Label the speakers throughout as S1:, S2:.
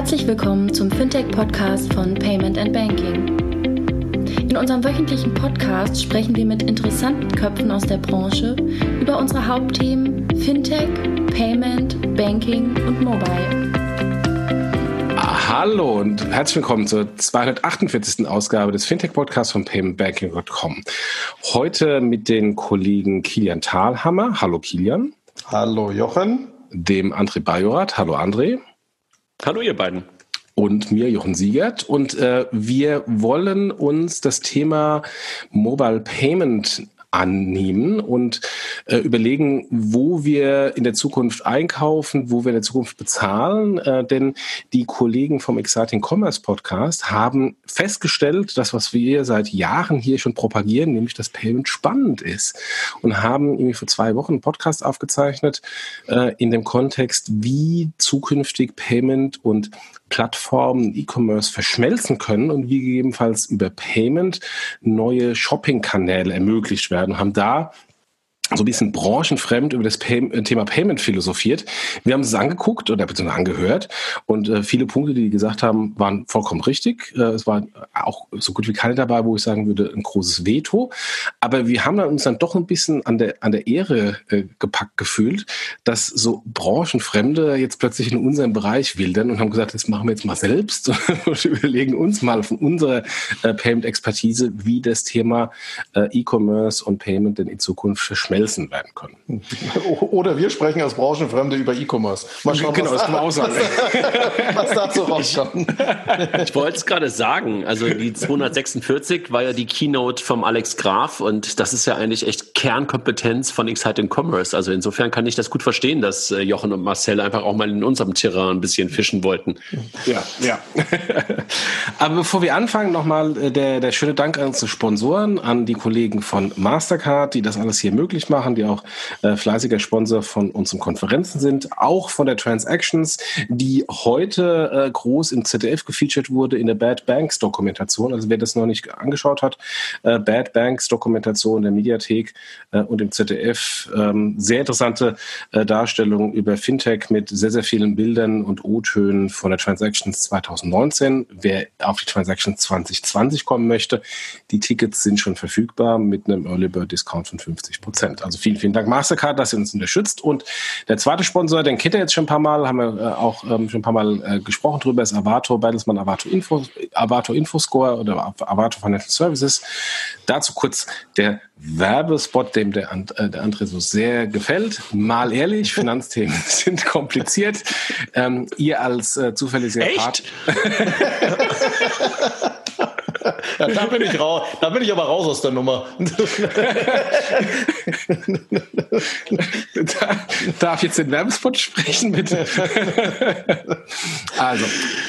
S1: Herzlich willkommen zum Fintech-Podcast von Payment and Banking. In unserem wöchentlichen Podcast sprechen wir mit interessanten Köpfen aus der Branche über unsere Hauptthemen Fintech, Payment, Banking und Mobile.
S2: Hallo und herzlich willkommen zur 248. Ausgabe des Fintech-Podcasts von paymentbanking.com. Heute mit den Kollegen Kilian Thalhammer. Hallo Kilian.
S3: Hallo Jochen.
S2: Dem André Bajorat. Hallo André.
S4: Hallo ihr beiden.
S2: Und mir, Jochen Siegert. Und äh, wir wollen uns das Thema Mobile Payment annehmen und äh, überlegen, wo wir in der Zukunft einkaufen, wo wir in der Zukunft bezahlen. Äh, denn die Kollegen vom Exciting Commerce Podcast haben festgestellt, dass was wir seit Jahren hier schon propagieren, nämlich dass Payment spannend ist und haben irgendwie vor zwei Wochen einen Podcast aufgezeichnet äh, in dem Kontext, wie zukünftig Payment und Plattformen E-Commerce verschmelzen können und wie gegebenenfalls über Payment neue Shopping-Kanäle ermöglicht werden, haben da so ein bisschen branchenfremd über das Pay äh, Thema Payment philosophiert. Wir haben es angeguckt oder beziehungsweise angehört und äh, viele Punkte, die die gesagt haben, waren vollkommen richtig. Äh, es war auch so gut wie keine dabei, wo ich sagen würde, ein großes Veto. Aber wir haben dann uns dann doch ein bisschen an der, an der Ehre äh, gepackt gefühlt, dass so Branchenfremde jetzt plötzlich in unserem Bereich wildern und haben gesagt, das machen wir jetzt mal selbst und überlegen uns mal von unserer äh, Payment-Expertise, wie das Thema äh, E-Commerce und Payment denn in Zukunft verschmelzt Nelson werden können.
S3: Oder wir sprechen als Branchenfremde über E-Commerce.
S2: Mal schauen, genau, was, das kann man auch sagen.
S4: was dazu rauskommt. Ich wollte es gerade sagen. Also die 246 war ja die Keynote vom Alex Graf und das ist ja eigentlich echt Kernkompetenz von Exciting Commerce. Also insofern kann ich das gut verstehen, dass äh, Jochen und Marcel einfach auch mal in unserem Terrain ein bisschen fischen wollten.
S2: Ja, ja. Aber bevor wir anfangen, nochmal äh, der, der schöne Dank an unsere Sponsoren, an die Kollegen von Mastercard, die das alles hier möglich machen, die auch äh, fleißiger Sponsor von unseren Konferenzen sind, auch von der Transactions, die heute äh, groß im ZDF gefeatured wurde in der Bad Banks Dokumentation. Also wer das noch nicht angeschaut hat, äh, Bad Banks Dokumentation der Mediathek äh, und im ZDF, ähm, sehr interessante äh, Darstellung über Fintech mit sehr, sehr vielen Bildern und O-Tönen von der Transactions 2019. Wer auf die Transactions 2020 kommen möchte, die Tickets sind schon verfügbar mit einem Early Bird Discount von 50 Prozent. Also vielen, vielen Dank Mastercard, dass ihr uns unterstützt. Und der zweite Sponsor, den kennt ihr jetzt schon ein paar Mal, haben wir äh, auch ähm, schon ein paar Mal äh, gesprochen drüber, ist Avato, Bertelsmann Avato Info, Avato Infoscore oder Avato Financial Services. Dazu kurz der Werbespot, dem der, äh, der André so sehr gefällt. Mal ehrlich, Finanzthemen sind kompliziert. Ähm, ihr als äh, zuverlässiger
S4: Part.
S3: Ja, da bin ich raus. Da bin ich aber raus aus der Nummer.
S2: Darf jetzt den Werbespot sprechen, bitte? also,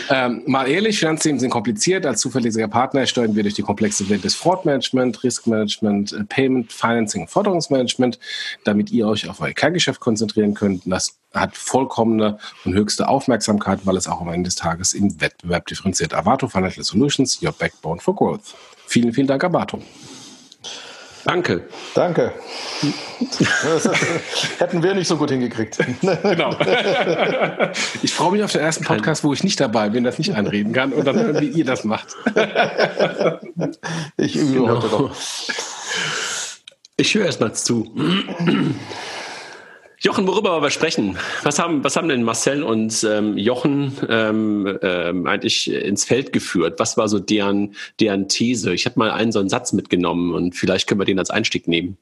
S2: ähm, mal ehrlich, Finanzthemen sind kompliziert. Als zuverlässiger Partner steuern wir durch die komplexe Welt des Fraudmanagement, Riskmanagement, äh, Payment, Financing und Forderungsmanagement, damit ihr euch auf euer Kerngeschäft konzentrieren könnt. Das hat vollkommene und höchste Aufmerksamkeit, weil es auch am Ende des Tages im Wettbewerb differenziert. Avato Financial Solutions, your backbone for growth. Vielen, vielen Dank, Avato.
S4: Danke.
S3: Danke. Hätten wir nicht so gut hingekriegt. Genau.
S2: Ich freue mich auf den ersten Podcast, wo ich nicht dabei bin, das nicht einreden kann und dann hören, wie ihr das macht.
S4: Ich übe genau. heute noch. Ich höre erst mal zu. Jochen, worüber wir sprechen? Was haben, was haben denn Marcel und ähm, Jochen ähm, ähm, eigentlich ins Feld geführt? Was war so deren, deren These? Ich habe mal einen so einen Satz mitgenommen und vielleicht können wir den als Einstieg nehmen.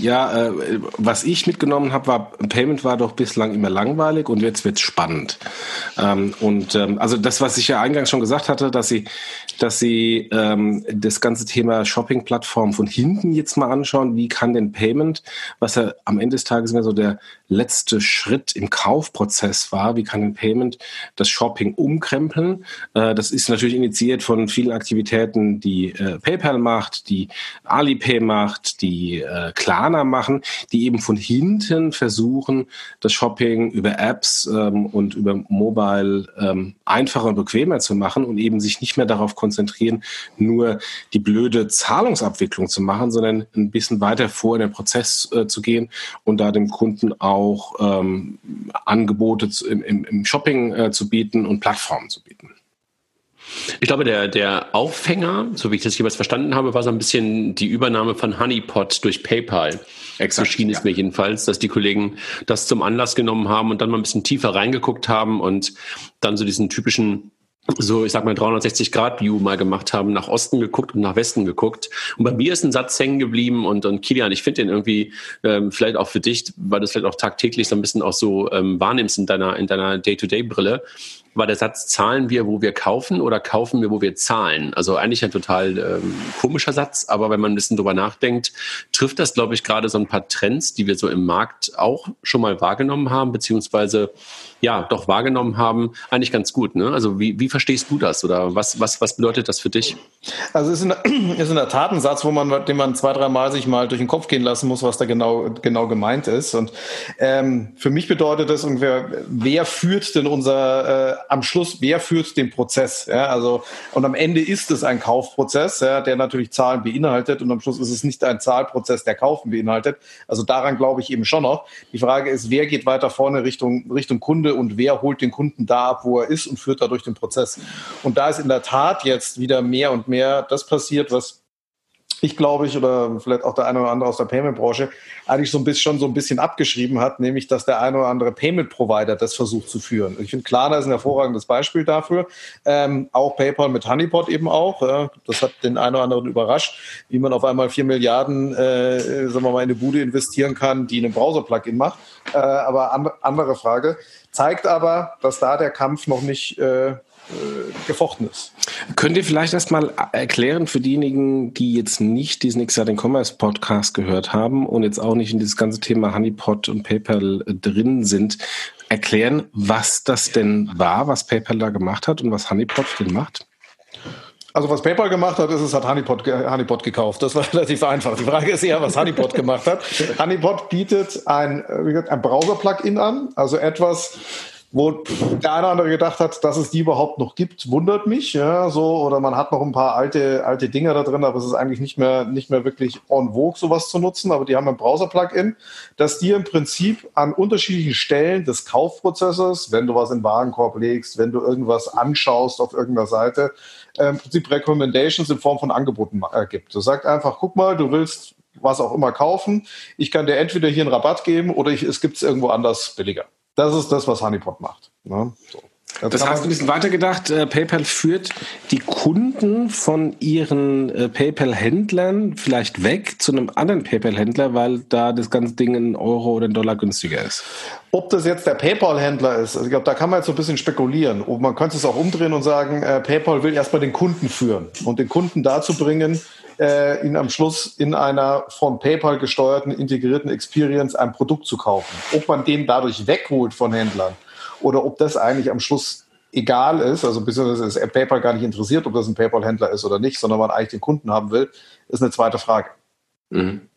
S2: Ja, äh, was ich mitgenommen habe, war, Payment war doch bislang immer langweilig und jetzt wird's spannend. Ähm, und ähm, also das, was ich ja eingangs schon gesagt hatte, dass sie, dass sie ähm, das ganze Thema Shopping-Plattform von hinten jetzt mal anschauen, wie kann denn Payment, was ja am Ende des Tages immer so der letzte Schritt im Kaufprozess war, wie kann denn Payment das Shopping umkrempeln? Äh, das ist natürlich initiiert von vielen Aktivitäten, die äh, PayPal macht, die Alipay macht, die äh, Klar Amerikaner machen, die eben von hinten versuchen, das Shopping über Apps ähm, und über Mobile ähm, einfacher und bequemer zu machen und eben sich nicht mehr darauf konzentrieren, nur die blöde Zahlungsabwicklung zu machen, sondern ein bisschen weiter vor in den Prozess äh, zu gehen und da dem Kunden auch ähm, Angebote zu, im, im, Shopping äh, zu bieten und Plattformen zu bieten.
S4: Ich glaube, der, der Aufhänger, so wie ich das jeweils verstanden habe, war so ein bisschen die Übernahme von Honeypot durch PayPal. Exakt, so schien es ja. mir jedenfalls, dass die Kollegen das zum Anlass genommen haben und dann mal ein bisschen tiefer reingeguckt haben und dann so diesen typischen so, ich sag mal, 360-Grad-View mal gemacht haben, nach Osten geguckt und nach Westen geguckt. Und bei mir ist ein Satz hängen geblieben und, und Kilian, ich finde den irgendwie ähm, vielleicht auch für dich, weil du es vielleicht auch tagtäglich so ein bisschen auch so ähm, wahrnimmst in deiner, in deiner Day-to-Day-Brille war der Satz, zahlen wir, wo wir kaufen oder kaufen wir, wo wir zahlen? Also eigentlich ein total ähm, komischer Satz, aber wenn man ein bisschen drüber nachdenkt, trifft das, glaube ich, gerade so ein paar Trends, die wir so im Markt auch schon mal wahrgenommen haben, beziehungsweise ja, doch wahrgenommen haben, eigentlich ganz gut. Ne? Also wie, wie verstehst du das oder was, was, was bedeutet das für dich?
S3: Also es ist in, ist in der Tat ein Satz, wo man, den man zwei, dreimal sich mal durch den Kopf gehen lassen muss, was da genau, genau gemeint ist. Und ähm, für mich bedeutet das ungefähr, wer führt denn unser, äh, am Schluss, wer führt den Prozess? Ja? Also, und am Ende ist es ein Kaufprozess, ja, der natürlich Zahlen beinhaltet und am Schluss ist es nicht ein Zahlprozess, der Kaufen beinhaltet. Also daran glaube ich eben schon noch. Die Frage ist, wer geht weiter vorne Richtung, Richtung Kunde? Kunde und wer holt den Kunden da ab, wo er ist und führt dadurch den Prozess. Und da ist in der Tat jetzt wieder mehr und mehr das passiert, was ich glaube ich oder vielleicht auch der eine oder andere aus der Payment-Branche eigentlich so ein bisschen schon so ein bisschen abgeschrieben hat, nämlich dass der eine oder andere Payment-Provider das versucht zu führen. Ich finde Klarna ist ein hervorragendes Beispiel dafür. Ähm, auch PayPal mit Honeypot eben auch. Äh, das hat den einen oder anderen überrascht, wie man auf einmal vier Milliarden, äh, sagen wir mal, in eine Bude investieren kann, die einen Browser-Plugin macht. Äh, aber an, andere Frage. Zeigt aber, dass da der Kampf noch nicht äh, gefochten ist.
S2: Könnt ihr vielleicht erstmal erklären für diejenigen, die jetzt nicht diesen Exciting Commerce Podcast gehört haben und jetzt auch nicht in dieses ganze Thema Honeypot und PayPal äh, drin sind, erklären, was das denn war, was PayPal da gemacht hat und was Honeypot denn macht?
S3: Also was PayPal gemacht hat, ist, es hat Honeypot, Honeypot gekauft. Das war relativ einfach. Die Frage ist eher, was Honeypot gemacht hat. Honeypot bietet ein, ein Browser-Plugin an, also etwas, wo der eine oder andere gedacht hat, dass es die überhaupt noch gibt, wundert mich, ja, so, oder man hat noch ein paar alte, alte Dinger da drin, aber es ist eigentlich nicht mehr, nicht mehr wirklich on vogue, sowas zu nutzen, aber die haben ein Browser-Plugin, das dir im Prinzip an unterschiedlichen Stellen des Kaufprozesses, wenn du was in Warenkorb legst, wenn du irgendwas anschaust auf irgendeiner Seite, äh, im Prinzip Recommendations in Form von Angeboten äh, gibt. Du sagst einfach, guck mal, du willst was auch immer kaufen. Ich kann dir entweder hier einen Rabatt geben oder ich, es gibt es irgendwo anders billiger. Das ist das, was Honeypot macht. Ne? So.
S2: Das, das heißt, ein bisschen weitergedacht, äh, PayPal führt die Kunden von ihren äh, PayPal-Händlern vielleicht weg zu einem anderen PayPal-Händler, weil da das ganze Ding in Euro oder in Dollar günstiger ist.
S3: Ob das jetzt der PayPal-Händler ist, also ich glaube, da kann man jetzt so ein bisschen spekulieren. Und man könnte es auch umdrehen und sagen, äh, PayPal will erstmal den Kunden führen und den Kunden dazu bringen, äh, ihn am Schluss in einer von PayPal gesteuerten, integrierten Experience ein Produkt zu kaufen. Ob man den dadurch wegholt von Händlern oder ob das eigentlich am Schluss egal ist, also beziehungsweise ist PayPal gar nicht interessiert, ob das ein PayPal-Händler ist oder nicht, sondern man eigentlich den Kunden haben will, ist eine zweite Frage. Mhm.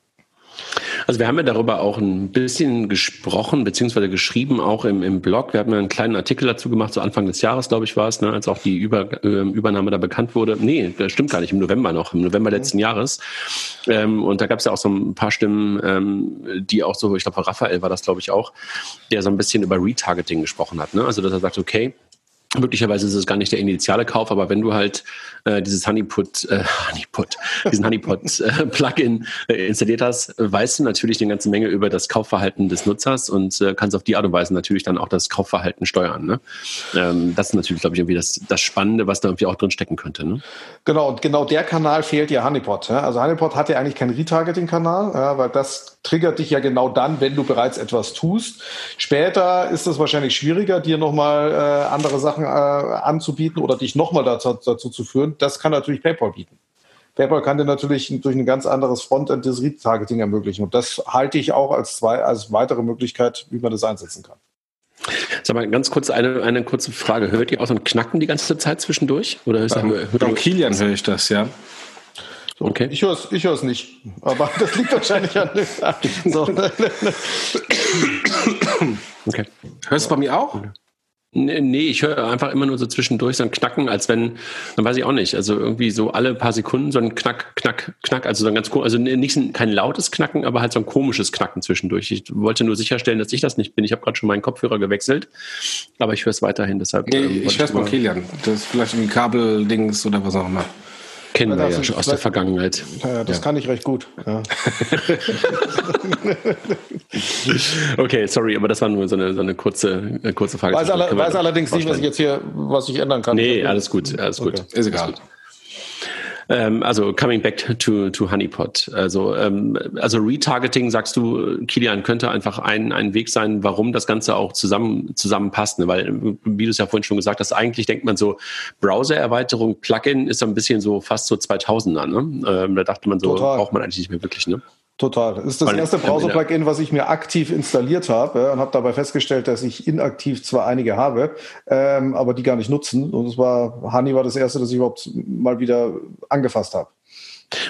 S4: Also wir haben ja darüber auch ein bisschen gesprochen, beziehungsweise geschrieben, auch im, im Blog. Wir haben ja einen kleinen Artikel dazu gemacht, so Anfang des Jahres, glaube ich, war es, ne, als auch die Über, äh, Übernahme da bekannt wurde. Nee, das stimmt gar nicht, im November noch, im November letzten mhm. Jahres. Ähm, und da gab es ja auch so ein paar Stimmen, ähm, die auch so, ich glaube, Raphael war das, glaube ich, auch, der so ein bisschen über Retargeting gesprochen hat. Ne? Also dass er sagt, okay, Möglicherweise ist es gar nicht der initiale Kauf, aber wenn du halt äh, dieses Honeypot, äh, Honeypot, diesen Honeypot äh, äh, installiert hast, weißt du natürlich eine ganze Menge über das Kaufverhalten des Nutzers und äh, kannst auf die Art und Weise natürlich dann auch das Kaufverhalten steuern. Ne? Ähm, das ist natürlich, glaube ich, irgendwie das, das Spannende, was da irgendwie auch drin stecken könnte. Ne?
S3: Genau, und genau der Kanal fehlt ja Honeypot. Ja? Also Honeypot hat ja eigentlich keinen Retargeting-Kanal, ja, weil das triggert dich ja genau dann, wenn du bereits etwas tust. Später ist es wahrscheinlich schwieriger, dir nochmal äh, andere Sachen äh, anzubieten oder dich nochmal dazu, dazu zu führen. Das kann natürlich PayPal bieten. PayPal kann dir natürlich durch ein ganz anderes Frontend das Retargeting ermöglichen. Und das halte ich auch als, zwei, als weitere Möglichkeit, wie man das einsetzen kann.
S4: Sag mal, ganz kurz eine, eine kurze Frage. Hört ihr auch so ein Knacken die ganze Zeit zwischendurch? Oder
S2: ist ähm, hört Kilian höre ich das, ja.
S3: So, okay. Ich höre es ich hör's nicht, aber das liegt wahrscheinlich an so.
S2: Okay. Hörst du bei mir auch?
S4: Nee, ich höre einfach immer nur so zwischendurch so ein Knacken, als wenn, dann weiß ich auch nicht, also irgendwie so alle paar Sekunden so ein Knack, Knack, Knack, also so ein ganz, also nicht ein, kein lautes Knacken, aber halt so ein komisches Knacken zwischendurch. Ich wollte nur sicherstellen, dass ich das nicht bin. Ich habe gerade schon meinen Kopfhörer gewechselt, aber ich höre es weiterhin, deshalb.
S2: Nee, ähm, ich höre es bei Kilian. Das ist vielleicht ein Kabeldings oder was auch immer.
S4: Kennen wir ja schon aus der Vergangenheit.
S3: Ja, das ja. kann ich recht gut. Ja.
S4: okay, sorry, aber das war nur so eine, so eine kurze, eine kurze Frage.
S3: Weiß, alle, weiß allerdings nicht, was ich jetzt hier, was ich ändern kann.
S4: Nee, alles gut, alles gut. Okay.
S2: Ist egal.
S4: Ähm, also coming back to, to Honeypot. Also, ähm, also Retargeting, sagst du, Kilian, könnte einfach ein, ein Weg sein, warum das Ganze auch zusammen, zusammenpasst. Ne? Weil, wie du es ja vorhin schon gesagt hast, eigentlich denkt man so, Browser-Erweiterung, Plugin ist ein bisschen so fast so 2000er. Ne? Ähm, da dachte man so, Total. braucht man eigentlich nicht mehr wirklich. Ne?
S3: Total. Das ist das Weil erste Browser-Plugin, was ich mir aktiv installiert habe und habe dabei festgestellt, dass ich inaktiv zwar einige habe, ähm, aber die gar nicht nutzen. Und es war, Honey war das erste, das ich überhaupt mal wieder angefasst habe.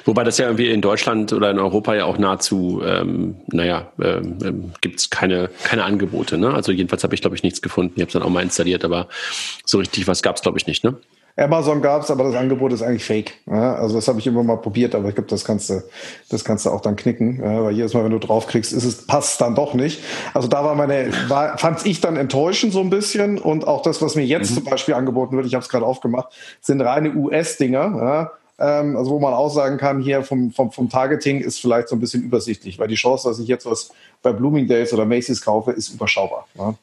S4: Wobei das ja irgendwie in Deutschland oder in Europa ja auch nahezu, ähm, naja, ähm, ähm gibt es keine, keine Angebote. Ne? Also jedenfalls habe ich, glaube ich, nichts gefunden. Ich habe es dann auch mal installiert, aber so richtig was gab es, glaube ich, nicht. Ne?
S3: Amazon gab es, aber das Angebot ist eigentlich fake. Ja, also das habe ich immer mal probiert, aber ich glaube, das kannst du, das kannst du auch dann knicken, ja, weil jedes Mal, wenn du draufkriegst, ist es passt dann doch nicht. Also da war meine, war, fand ich dann enttäuschend so ein bisschen und auch das, was mir jetzt mhm. zum Beispiel angeboten wird, ich habe es gerade aufgemacht, sind reine US-Dinger. Ja, ähm, also wo man auch sagen kann, hier vom, vom, vom Targeting ist vielleicht so ein bisschen übersichtlich, weil die Chance, dass ich jetzt was bei Bloomingdale's oder Macy's kaufe, ist überschaubar. Ja.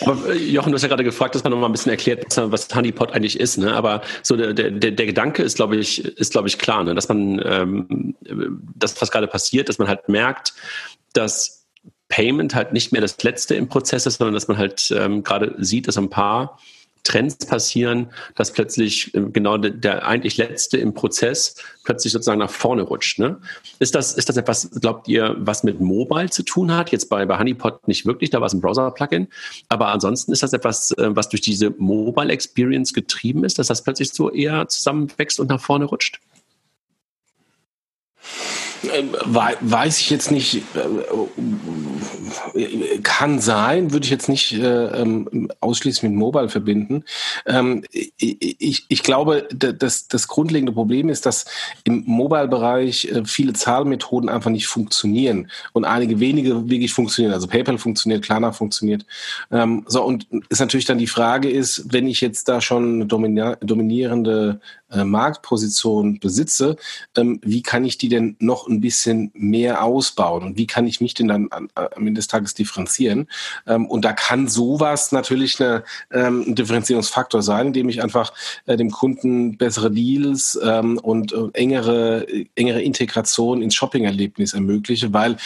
S4: Aber äh, Jochen, du hast ja gerade gefragt, dass man noch mal ein bisschen erklärt, was Honeypot eigentlich ist. Ne? Aber so der, der, der Gedanke ist, glaube ich, ist glaube ich klar, ne? dass man ähm, das, was gerade passiert, dass man halt merkt, dass Payment halt nicht mehr das Letzte im Prozess ist, sondern dass man halt ähm, gerade sieht, dass ein paar Trends passieren, dass plötzlich äh, genau der, der, eigentlich letzte im Prozess plötzlich sozusagen nach vorne rutscht. Ne? Ist das ist das etwas, glaubt ihr, was mit Mobile zu tun hat? Jetzt bei, bei Honeypot nicht wirklich, da war es ein Browser-Plugin, aber ansonsten ist das etwas, äh, was durch diese Mobile Experience getrieben ist, dass das plötzlich so eher zusammenwächst und nach vorne rutscht?
S2: Äh, weiß ich jetzt nicht, äh, kann sein, würde ich jetzt nicht äh, ähm, ausschließlich mit Mobile verbinden. Ähm, ich, ich glaube, das, das grundlegende Problem ist, dass im Mobile-Bereich viele Zahlmethoden einfach nicht funktionieren und einige wenige wirklich funktionieren. Also PayPal funktioniert, Klarna funktioniert. Ähm, so und ist natürlich dann die Frage ist, wenn ich jetzt da schon eine dominierende äh, Marktposition besitze, ähm, wie kann ich die denn noch ein bisschen mehr ausbauen und wie kann ich mich denn dann am Ende des Tages differenzieren? Ähm, und da kann sowas natürlich eine, ähm, ein Differenzierungsfaktor sein, indem ich einfach äh, dem Kunden bessere Deals ähm, und äh, engere, engere Integration ins Shopping-Erlebnis ermögliche, weil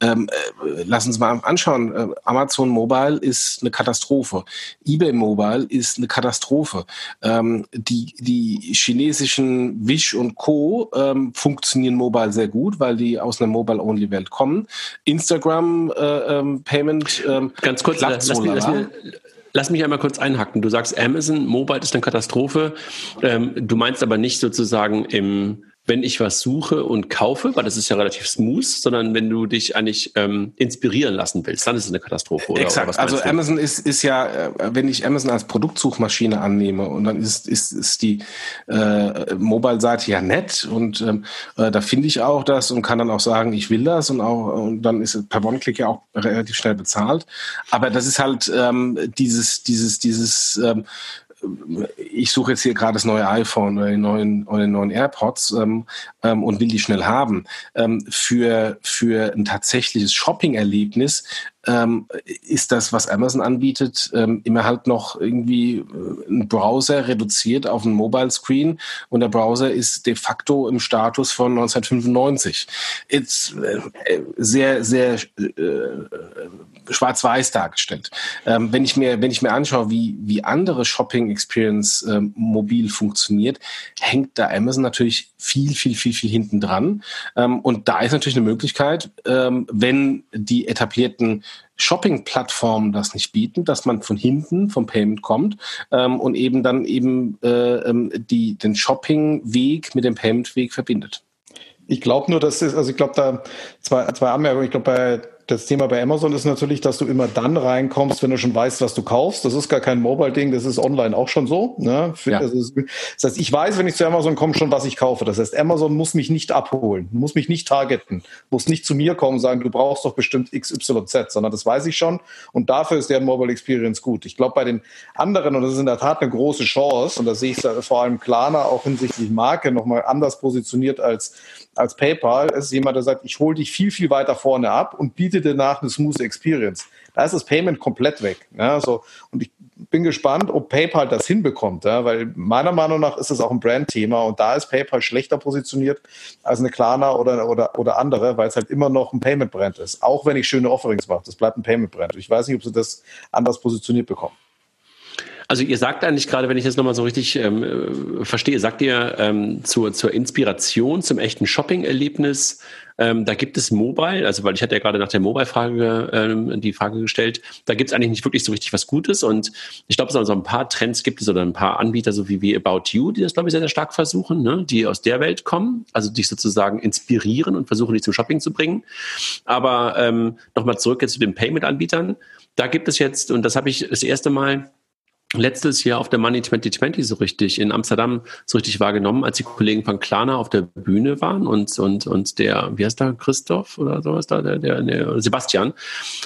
S2: ähm, äh, lass uns mal anschauen, äh, Amazon Mobile ist eine Katastrophe, eBay Mobile ist eine Katastrophe. Ähm, die die chinesischen Wish und Co. Ähm, funktionieren mobile sehr gut, weil die aus einer Mobile-Only-Welt kommen. Instagram äh, ähm, Payment
S4: ähm, ganz kurz, lass, so mich, lass, mich, lass, mich, einmal kurz einhacken. Du sagst, Amazon Mobile ist eine Katastrophe. Ähm, du meinst aber nicht sozusagen im wenn ich was suche und kaufe, weil das ist ja relativ smooth, sondern wenn du dich eigentlich ähm, inspirieren lassen willst, dann ist es eine Katastrophe. Oder,
S2: Exakt.
S4: Oder
S2: also Amazon ist, ist ja, äh, wenn ich Amazon als Produktsuchmaschine annehme und dann ist, ist, ist die äh, Mobile-Seite ja nett und ähm, äh, da finde ich auch das und kann dann auch sagen, ich will das und auch und dann ist per One-Click ja auch relativ schnell bezahlt. Aber das ist halt ähm, dieses, dieses, dieses ähm, ich suche jetzt hier gerade das neue iPhone oder den neuen, oder den neuen AirPods ähm, ähm, und will die schnell haben. Ähm, für, für ein tatsächliches Shopping-Erlebnis ähm, ist das, was Amazon anbietet, ähm, immer halt noch irgendwie äh, ein Browser reduziert auf einen Mobile Screen und der Browser ist de facto im Status von 1995. It's äh, sehr, sehr äh, schwarz-weiß dargestellt. Ähm, wenn ich mir, wenn ich mir anschaue, wie, wie andere Shopping Experience ähm, mobil funktioniert, hängt da Amazon natürlich viel, viel, viel, viel hinten dran. Ähm, und da ist natürlich eine Möglichkeit, ähm, wenn die etablierten Shopping-Plattformen das nicht bieten, dass man von hinten vom Payment kommt ähm, und eben dann eben äh, ähm, die, den Shopping-Weg mit dem Payment-Weg verbindet.
S3: Ich glaube nur, dass es, also ich glaube da zwei, zwei Anmerkungen. Ich glaube bei das Thema bei Amazon ist natürlich, dass du immer dann reinkommst, wenn du schon weißt, was du kaufst. Das ist gar kein Mobile-Ding, das ist online auch schon so. Ne? Ja. Das, heißt, ich weiß, wenn ich zu Amazon komme, schon, was ich kaufe. Das heißt, Amazon muss mich nicht abholen, muss mich nicht targeten, muss nicht zu mir kommen und sagen, du brauchst doch bestimmt XYZ, sondern das weiß ich schon. Und dafür ist deren Mobile Experience gut. Ich glaube, bei den anderen, und das ist in der Tat eine große Chance, und da sehe ich vor allem Klarna auch hinsichtlich Marke nochmal anders positioniert als als PayPal ist jemand, der sagt, ich hole dich viel, viel weiter vorne ab und biete dir nach eine smooth Experience. Da ist das Payment komplett weg. Ja, so. Und ich bin gespannt, ob PayPal das hinbekommt, ja, weil meiner Meinung nach ist es auch ein Brandthema und da ist PayPal schlechter positioniert als eine Klarna oder, oder, oder andere, weil es halt immer noch ein Payment-Brand ist. Auch wenn ich schöne Offerings mache, das bleibt ein Payment-Brand. Ich weiß nicht, ob sie das anders positioniert bekommen.
S4: Also ihr sagt eigentlich gerade, wenn ich das nochmal so richtig ähm, verstehe, sagt ihr ähm, zur, zur Inspiration, zum echten Shopping-Erlebnis, ähm, da gibt es Mobile, also weil ich hatte ja gerade nach der Mobile-Frage ähm, die Frage gestellt, da gibt es eigentlich nicht wirklich so richtig was Gutes und ich glaube, so also ein paar Trends gibt es oder ein paar Anbieter, so wie, wie About You, die das, glaube ich, sehr, sehr stark versuchen, ne? die aus der Welt kommen, also dich sozusagen inspirieren und versuchen, dich zum Shopping zu bringen. Aber ähm, nochmal zurück jetzt zu den Payment-Anbietern. Da gibt es jetzt, und das habe ich das erste Mal letztes Jahr auf der Money 2020 so richtig in Amsterdam so richtig wahrgenommen, als die Kollegen von Klarna auf der Bühne waren und und und der wie heißt da Christoph oder sowas da der, der, der Sebastian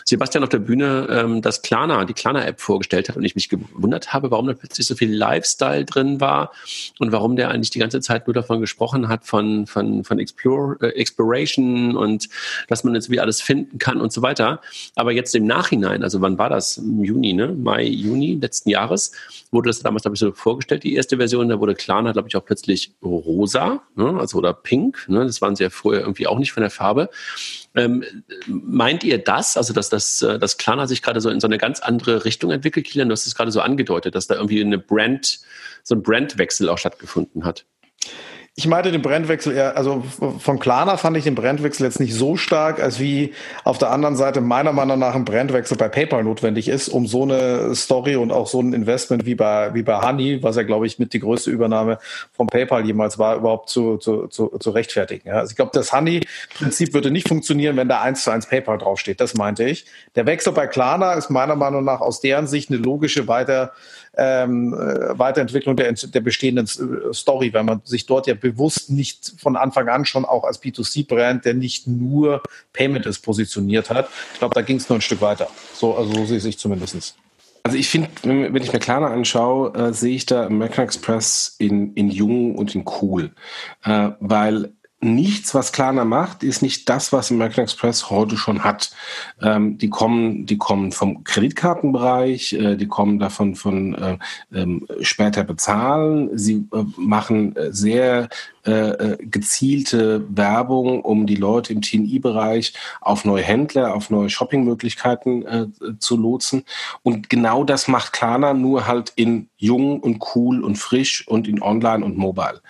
S4: Sebastian auf der Bühne ähm, das Klarna die Klarna App vorgestellt hat und ich mich gewundert habe, warum da plötzlich so viel Lifestyle drin war und warum der eigentlich die ganze Zeit nur davon gesprochen hat von von von Explore, äh, Exploration und dass man jetzt wie alles finden kann und so weiter. Aber jetzt im Nachhinein, also wann war das? Im Juni, ne? Mai, Juni letzten Jahres Jahres wurde das damals, glaube ich, so vorgestellt, die erste Version. Da wurde Klarna, glaube ich, auch plötzlich rosa, ne? also oder pink. Ne? Das waren sie ja vorher irgendwie auch nicht von der Farbe. Ähm, meint ihr das, also dass, dass, äh, dass Klarna sich gerade so in so eine ganz andere Richtung entwickelt? Kilian, du hast es gerade so angedeutet, dass da irgendwie eine Brand, so ein Brandwechsel auch stattgefunden hat.
S3: Ich meinte den Brandwechsel eher, also von Klarna fand ich den Brandwechsel jetzt nicht so stark, als wie auf der anderen Seite meiner Meinung nach ein Brandwechsel bei PayPal notwendig ist, um so eine Story und auch so ein Investment wie bei, wie bei Honey, was ja, glaube ich, mit die größte Übernahme von PayPal jemals war, überhaupt zu, zu, zu, zu rechtfertigen. Ja. Also ich glaube, das Honey-Prinzip würde nicht funktionieren, wenn da eins zu eins PayPal draufsteht. Das meinte ich. Der Wechsel bei Klarna ist meiner Meinung nach aus deren Sicht eine logische Weiter, ähm, äh, Weiterentwicklung der, der bestehenden äh, Story, weil man sich dort ja bewusst nicht von Anfang an schon auch als B2C-Brand, der nicht nur Payment ist, positioniert hat. Ich glaube, da ging es nur ein Stück weiter. So, also so sehe ich zumindest.
S2: Also ich finde, wenn ich mir Klarna anschaue, äh, sehe ich da American Express in, in jung und in cool. Äh, weil nichts, was Klarna macht, ist nicht das, was American Express heute schon hat. Ähm, die kommen, die kommen vom Kreditkartenbereich, äh, die kommen davon von äh, ähm, später bezahlen. Sie äh, machen äh, sehr äh, äh, gezielte Werbung, um die Leute im TNI-Bereich auf neue Händler, auf neue Shoppingmöglichkeiten äh, zu lotsen. Und genau das macht Klarna nur halt in jung und cool und frisch und in online und mobile.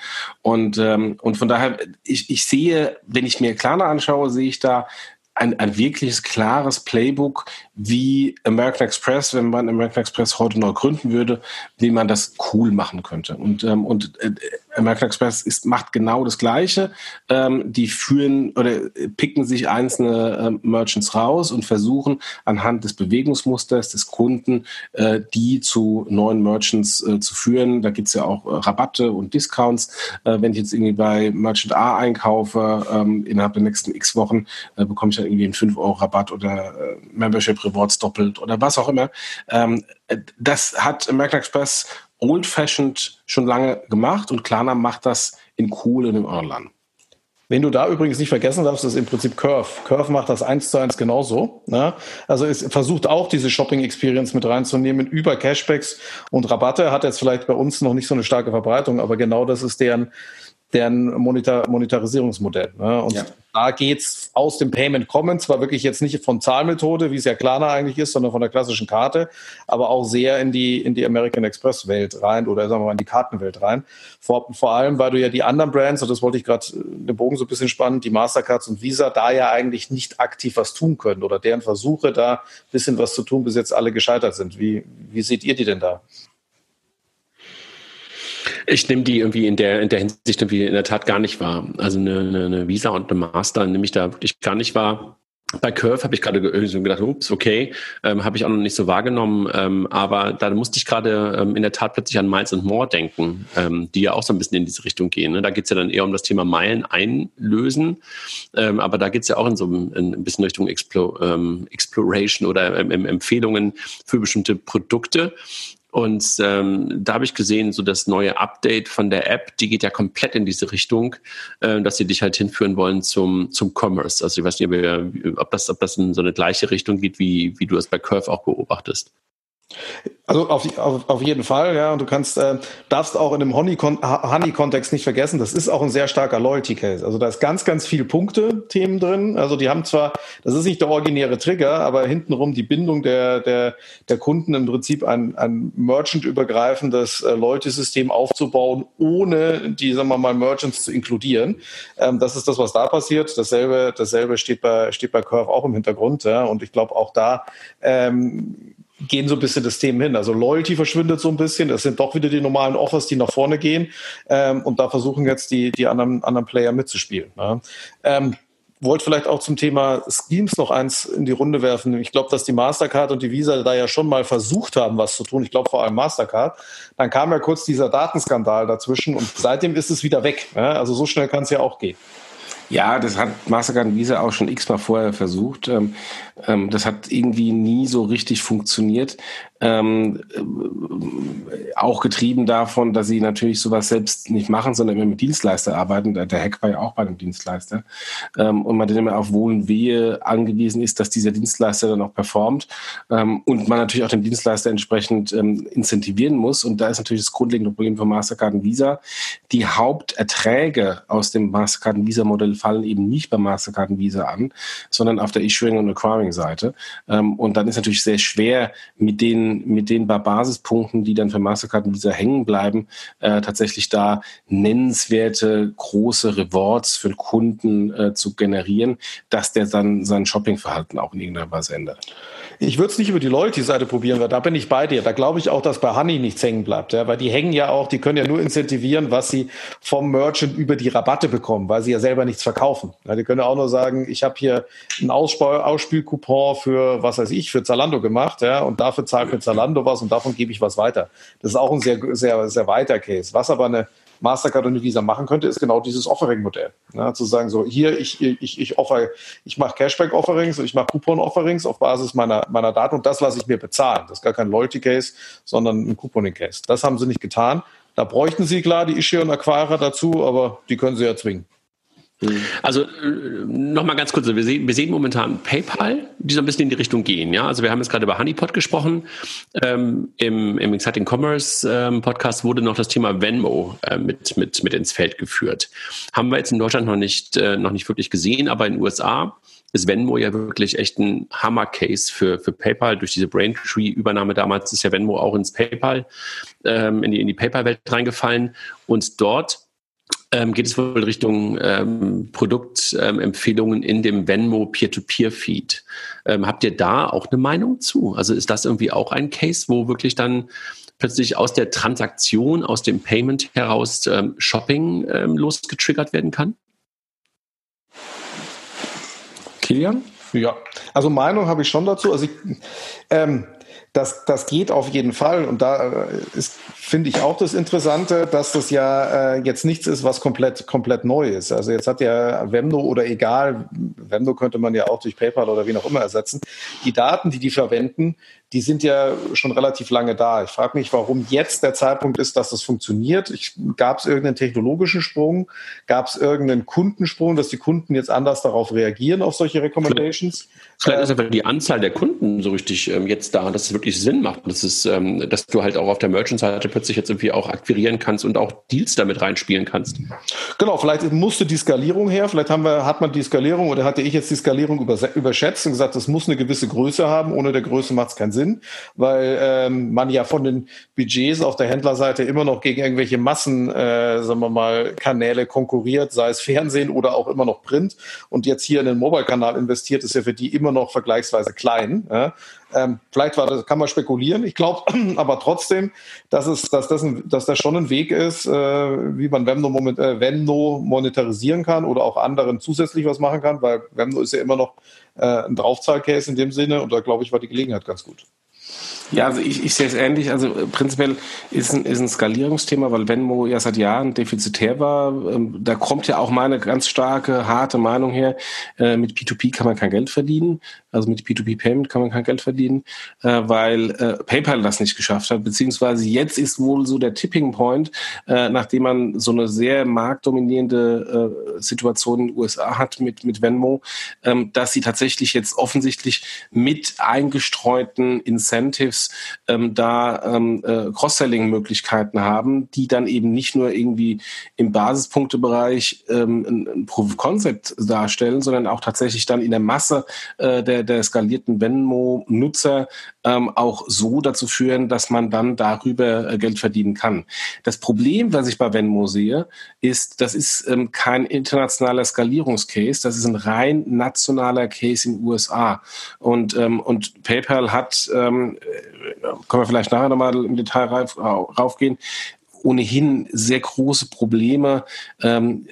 S2: Und, ähm, und von daher, ich, ich sehe, wenn ich mir Klarna anschaue, sehe ich da ein, ein wirkliches klares Playbook, wie American Express, wenn man American Express heute neu gründen würde, wie man das cool machen könnte. Und, ähm, und äh, American Express ist, macht genau das Gleiche. Ähm, die führen oder picken sich einzelne äh, Merchants raus und versuchen anhand des Bewegungsmusters des Kunden äh, die zu neuen Merchants äh, zu führen. Da gibt's ja auch äh, Rabatte und Discounts. Äh, wenn ich jetzt irgendwie bei Merchant A einkaufe, ähm, innerhalb der nächsten x Wochen bekomme ich dann irgendwie einen 5 Euro Rabatt oder Membership Rewards doppelt oder was auch immer. Ähm, das hat American Express Old Fashioned schon lange gemacht und Klarna macht das in cool und im Online.
S3: Wen du da übrigens nicht vergessen darfst, ist im Prinzip Curve. Curve macht das eins zu eins genauso. Ne? Also es versucht auch diese Shopping Experience mit reinzunehmen über Cashbacks und Rabatte. Hat jetzt vielleicht bei uns noch nicht so eine starke Verbreitung, aber genau das ist deren deren Monitor Monetarisierungsmodell. Ne? Und ja. da geht's aus dem Payment kommen, zwar wirklich jetzt nicht von Zahlmethode, wie es ja Klarna eigentlich ist, sondern von der klassischen Karte, aber auch sehr in die, in die American Express Welt rein oder sagen wir mal in die Kartenwelt rein. Vor, vor allem, weil du ja die anderen Brands, und das wollte ich gerade äh, den Bogen so ein bisschen spannen, die Mastercards und Visa, da ja eigentlich nicht aktiv was tun können oder deren Versuche da ein bisschen was zu tun, bis jetzt alle gescheitert sind. Wie, wie seht ihr die denn da?
S4: Ich nehme die irgendwie in der, in der Hinsicht irgendwie in der Tat gar nicht wahr. Also eine, eine, Visa und eine Master nehme ich da wirklich gar nicht wahr. bei Curve habe ich gerade so gedacht, ups, okay, ähm, habe ich auch noch nicht so wahrgenommen, ähm, aber da musste ich gerade ähm, in der Tat plötzlich an Miles and More denken, ähm, die ja auch so ein bisschen in diese Richtung gehen. Ne? Da geht's ja dann eher um das Thema Meilen einlösen, ähm, aber da geht's ja auch in so ein, ein bisschen Richtung Explo, ähm, Exploration oder ähm, Empfehlungen für bestimmte Produkte. Und ähm, da habe ich gesehen, so das neue Update von der App, die geht ja komplett in diese Richtung, äh, dass sie dich halt hinführen wollen zum, zum Commerce. Also ich weiß nicht, ob das, ob das in so eine gleiche Richtung geht, wie, wie du es bei Curve auch beobachtest.
S3: Also auf, auf, auf jeden Fall, ja. Und du kannst, äh, darfst auch in dem Honey-Kontext nicht vergessen, das ist auch ein sehr starker Loyalty-Case. Also da ist ganz, ganz viel Punkte-Themen drin. Also die haben zwar, das ist nicht der originäre Trigger, aber hintenrum die Bindung der, der, der Kunden im Prinzip ein, ein Merchant-übergreifendes äh, Loyalty-System aufzubauen, ohne die, sagen wir mal, Merchants zu inkludieren. Ähm, das ist das, was da passiert. Dasselbe, dasselbe steht bei, steht bei Curve auch im Hintergrund. Ja. Und ich glaube auch da, ähm, gehen so ein bisschen das Thema hin. Also Loyalty verschwindet so ein bisschen. Das sind doch wieder die normalen Offers, die nach vorne gehen. Ähm, und da versuchen jetzt die, die anderen, anderen Player mitzuspielen. Ne? Ähm, wollte vielleicht auch zum Thema Schemes noch eins in die Runde werfen. Ich glaube, dass die Mastercard und die Visa da ja schon mal versucht haben, was zu tun. Ich glaube vor allem Mastercard. Dann kam ja kurz dieser Datenskandal dazwischen und seitdem ist es wieder weg. Ja? Also so schnell kann es ja auch gehen.
S2: Ja, das hat Mastercard Visa auch schon x-mal vorher versucht. Ähm, ähm, das hat irgendwie nie so richtig funktioniert. Ähm, äh, auch getrieben davon, dass sie natürlich sowas selbst nicht machen, sondern immer mit Dienstleister arbeiten. Der, Hack war ja auch bei einem Dienstleister. Ähm, und man dann immer auf Wohl und Wehe angewiesen ist, dass dieser Dienstleister dann auch performt. Ähm, und man natürlich auch den Dienstleister entsprechend ähm, incentivieren muss. Und da ist natürlich das grundlegende Problem von Mastercard und Visa. Die Haupterträge aus dem Mastercard und Visa Modell fallen eben nicht bei Mastercard und Visa an, sondern auf der Issuing und Acquiring Seite. Ähm, und dann ist natürlich sehr schwer mit den mit den Basispunkten, die dann für Mastercard und Visa hängen bleiben, äh, tatsächlich da nennenswerte große Rewards für Kunden äh, zu generieren, dass der dann sein Shoppingverhalten auch in irgendeiner Weise ändert.
S3: Ich würde es nicht über die Loyalty-Seite probieren, weil da bin ich bei dir. Da glaube ich auch, dass bei Honey nichts hängen bleibt, ja, weil die hängen ja auch, die können ja nur incentivieren, was sie vom Merchant über die Rabatte bekommen, weil sie ja selber nichts verkaufen. Ja, die können ja auch nur sagen, ich habe hier einen Ausspielcoupon für, was weiß ich, für Zalando gemacht, ja, und dafür zahlt mir Zalando was und davon gebe ich was weiter. Das ist auch ein sehr, sehr, sehr weiter Case. Was aber eine Mastercard und Visa machen könnte, ist genau dieses Offering-Modell. Ja, zu sagen, so hier, ich, ich, ich offer, ich mache Cashback-Offerings und ich mache Coupon-Offerings auf Basis meiner, meiner Daten und das lasse ich mir bezahlen. Das ist gar kein Loyalty-Case, sondern ein Couponing-Case. Das haben sie nicht getan. Da bräuchten sie klar die Issuer und Acquirer dazu, aber die können sie ja zwingen.
S4: Also äh, nochmal ganz kurz, wir sehen, wir sehen momentan PayPal, die so ein bisschen in die Richtung gehen. Ja, also wir haben jetzt gerade über Honeypot gesprochen. Ähm, Im im Exciting Commerce ähm, Podcast wurde noch das Thema Venmo äh, mit mit mit ins Feld geführt. Haben wir jetzt in Deutschland noch nicht äh, noch nicht wirklich gesehen, aber in den USA ist Venmo ja wirklich echt ein Hammer-Case für, für PayPal. Durch diese Braintree-Übernahme damals ist ja Venmo auch ins PayPal, ähm, in die, in die PayPal-Welt reingefallen. Und dort ähm, geht es wohl Richtung ähm, Produktempfehlungen ähm, in dem Venmo Peer-to-Peer-Feed. Ähm, habt ihr da auch eine Meinung zu? Also ist das irgendwie auch ein Case, wo wirklich dann plötzlich aus der Transaktion, aus dem Payment heraus ähm, Shopping ähm, losgetriggert werden kann?
S3: Kilian? Ja, also Meinung habe ich schon dazu. Also ich, ähm, das, das geht auf jeden Fall. Und da äh, ist, finde ich auch das Interessante, dass das ja äh, jetzt nichts ist, was komplett, komplett neu ist. Also jetzt hat ja Wemno oder egal, Wemno könnte man ja auch durch PayPal oder wie auch immer ersetzen. Die Daten, die die verwenden, die sind ja schon relativ lange da. Ich frage mich, warum jetzt der Zeitpunkt ist, dass das funktioniert. Gab es irgendeinen technologischen Sprung? Gab es irgendeinen Kundensprung, dass die Kunden jetzt anders darauf reagieren, auf solche Recommendations?
S4: Vielleicht ist einfach die Anzahl der Kunden so richtig ähm, jetzt da, dass es wirklich Sinn macht. Das ist, ähm, dass du halt auch auf der Merchant-Seite plötzlich jetzt irgendwie auch akquirieren kannst und auch Deals damit reinspielen kannst.
S3: Genau, vielleicht musste die Skalierung her, vielleicht haben wir, hat man die Skalierung oder hatte ich jetzt die Skalierung überschätzt und gesagt, das muss eine gewisse Größe haben. Ohne der Größe macht es keinen Sinn. Sinn, weil ähm, man ja von den Budgets auf der Händlerseite immer noch gegen irgendwelche Massen, äh, sagen wir mal, Kanäle konkurriert, sei es Fernsehen oder auch immer noch Print. Und jetzt hier in den Mobile-Kanal investiert, ist ja für die immer noch vergleichsweise klein. Ja? Ähm, vielleicht war das, kann man spekulieren. Ich glaube aber trotzdem, dass es, dass das, ein, dass das schon ein Weg ist, äh, wie man Venmo, moment, äh, Venmo monetarisieren kann oder auch anderen zusätzlich was machen kann, weil Venmo ist ja immer noch äh, ein Draufzahlcase in dem Sinne und da glaube ich war die Gelegenheit ganz gut.
S2: Ja, also ich, ich sehe es ähnlich. Also äh, prinzipiell ist ein, ist ein Skalierungsthema, weil Venmo ja seit Jahren defizitär war. Ähm, da kommt ja auch meine ganz starke, harte Meinung her. Äh, mit P2P kann man kein Geld verdienen. Also mit P2P-Payment kann man kein Geld verdienen, äh, weil PayPal das nicht geschafft hat. Beziehungsweise jetzt ist wohl so der Tipping Point, nachdem man so eine sehr marktdominierende Situation in den USA hat mit, mit Venmo, ähm, dass sie tatsächlich jetzt offensichtlich mit eingestreuten Incentives Teams ähm, da ähm, äh, Cross-Selling-Möglichkeiten haben, die dann eben nicht nur irgendwie im Basispunktebereich ähm, ein, ein Proof of Concept darstellen, sondern auch tatsächlich dann in der Masse äh, der, der skalierten Venmo-Nutzer ähm, auch so dazu führen, dass man dann darüber äh, Geld verdienen kann. Das Problem, was ich bei Venmo sehe, ist, das ist ähm, kein internationaler Skalierungscase, das ist ein rein nationaler Case in USA. Und, ähm, und PayPal hat, ähm, äh, können wir vielleicht nachher nochmal im Detail rauf, raufgehen, ohnehin sehr große Probleme, ähm,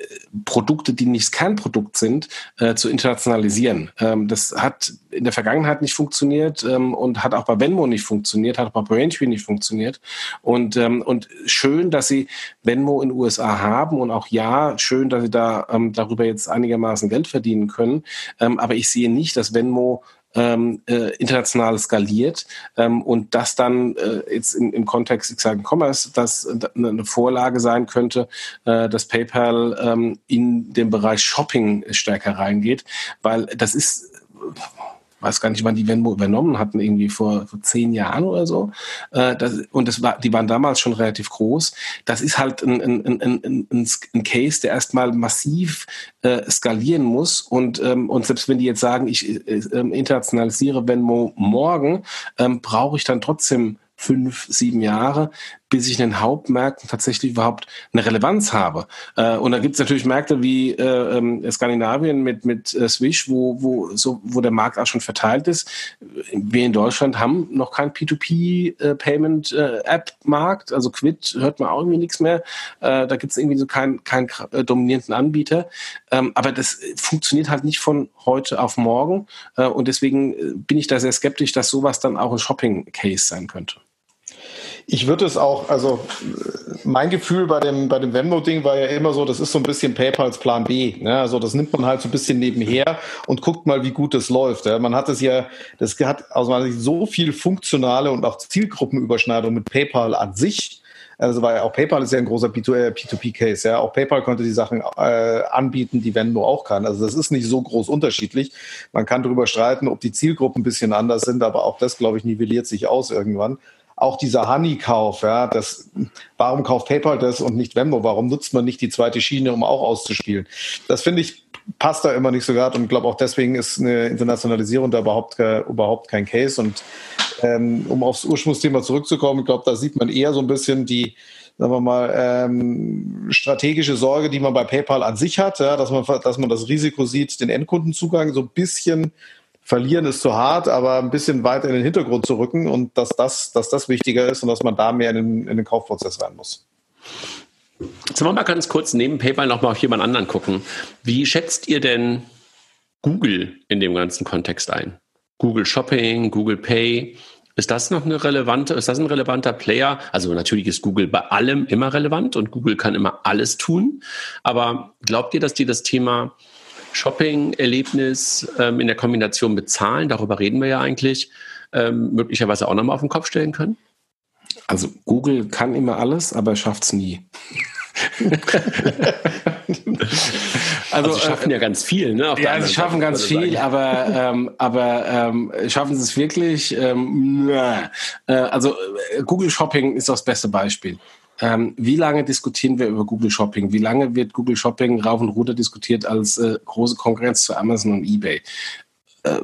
S2: Produkte, die nicht Kernprodukt sind, äh, zu internationalisieren. Ähm, das hat in der Vergangenheit nicht funktioniert ähm, und hat auch bei Venmo nicht funktioniert, hat auch bei Braintree nicht funktioniert. Und, ähm, und schön, dass sie Venmo in den USA haben und auch ja, schön, dass sie da ähm, darüber jetzt einigermaßen Geld verdienen können. Ähm, aber ich sehe nicht, dass Venmo ähm, äh, international skaliert ähm, und das dann äh, jetzt im, im Kontext ich sage Commerce, das eine Vorlage sein könnte, äh, dass PayPal ähm, in den Bereich Shopping stärker reingeht, weil das ist weiß gar nicht, wann die Venmo übernommen hatten, irgendwie vor, vor zehn Jahren oder so. Äh, das, und das war, die waren damals schon relativ groß. Das ist halt ein, ein, ein, ein, ein Case, der erstmal massiv äh, skalieren muss. Und, ähm, und selbst wenn die jetzt sagen, ich äh, äh, internationalisiere Venmo morgen, ähm, brauche ich dann trotzdem fünf, sieben Jahre, bis ich in den Hauptmärkten tatsächlich überhaupt eine Relevanz habe. Äh, und da gibt es natürlich Märkte wie äh, ähm, Skandinavien mit, mit äh, Swish, wo, wo, so, wo der Markt auch schon verteilt ist. Wir in Deutschland haben noch kein P2P-Payment-App-Markt. also Quid hört man auch irgendwie nichts mehr. da gibt es irgendwie so keinen keinen dominierenden Anbieter. Ähm, aber das funktioniert halt nicht von heute auf morgen. und deswegen bin ich da sehr skeptisch, dass sowas dann auch ein Shopping-Case sein könnte.
S3: Ich würde es auch, also mein Gefühl bei dem, bei dem Venmo-Ding war ja immer so, das ist so ein bisschen PayPals Plan B. Ne? Also das nimmt man halt so ein bisschen nebenher und guckt mal, wie gut das läuft. Ja? Man hat es ja, das hat aus meiner Sicht so viel funktionale und auch Zielgruppenüberschneidung mit PayPal an sich. Also weil auch PayPal ist ja ein großer P2P-Case, ja. Auch PayPal konnte die Sachen äh, anbieten, die Venmo auch kann. Also das ist nicht so groß unterschiedlich. Man kann darüber streiten, ob die Zielgruppen ein bisschen anders sind, aber auch das, glaube ich, nivelliert sich aus irgendwann auch dieser Honey-Kauf, ja, das, warum kauft PayPal das und nicht Venmo? Warum nutzt man nicht die zweite Schiene, um auch auszuspielen? Das finde ich passt da immer nicht so gerade und glaube auch deswegen ist eine Internationalisierung da überhaupt, überhaupt kein Case. Und ähm, um aufs Ursprungsthema zurückzukommen, ich glaube, da sieht man eher so ein bisschen die, sagen wir mal, ähm, strategische Sorge, die man bei PayPal an sich hat, ja, dass man, dass man das Risiko sieht, den Endkundenzugang so ein bisschen verlieren ist zu hart, aber ein bisschen weiter in den Hintergrund zu rücken und dass das, dass das wichtiger ist und dass man da mehr in den, in den Kaufprozess rein muss.
S4: Jetzt wollen wir mal ganz kurz neben PayPal nochmal auf jemand anderen gucken. Wie schätzt ihr denn Google in dem ganzen Kontext ein? Google Shopping, Google Pay. Ist das noch eine relevante, ist das ein relevanter Player? Also natürlich ist Google bei allem immer relevant und Google kann immer alles tun. Aber glaubt ihr, dass die das Thema Shopping-Erlebnis ähm, in der Kombination mit Zahlen, darüber reden wir ja eigentlich, ähm, möglicherweise auch nochmal auf den Kopf stellen können?
S2: Also Google kann immer alles, aber schafft es nie.
S4: also, also, sie schaffen äh, ja ganz viel, ne?
S2: ja, sie schaffen ganz viel, aber ähm, aber ähm, schaffen sie es wirklich? Ähm, äh, also äh, Google Shopping ist das beste Beispiel. Ähm, wie lange diskutieren wir über Google Shopping? Wie lange wird Google Shopping rauf und runter diskutiert als äh, große Konkurrenz zu Amazon und eBay? äh,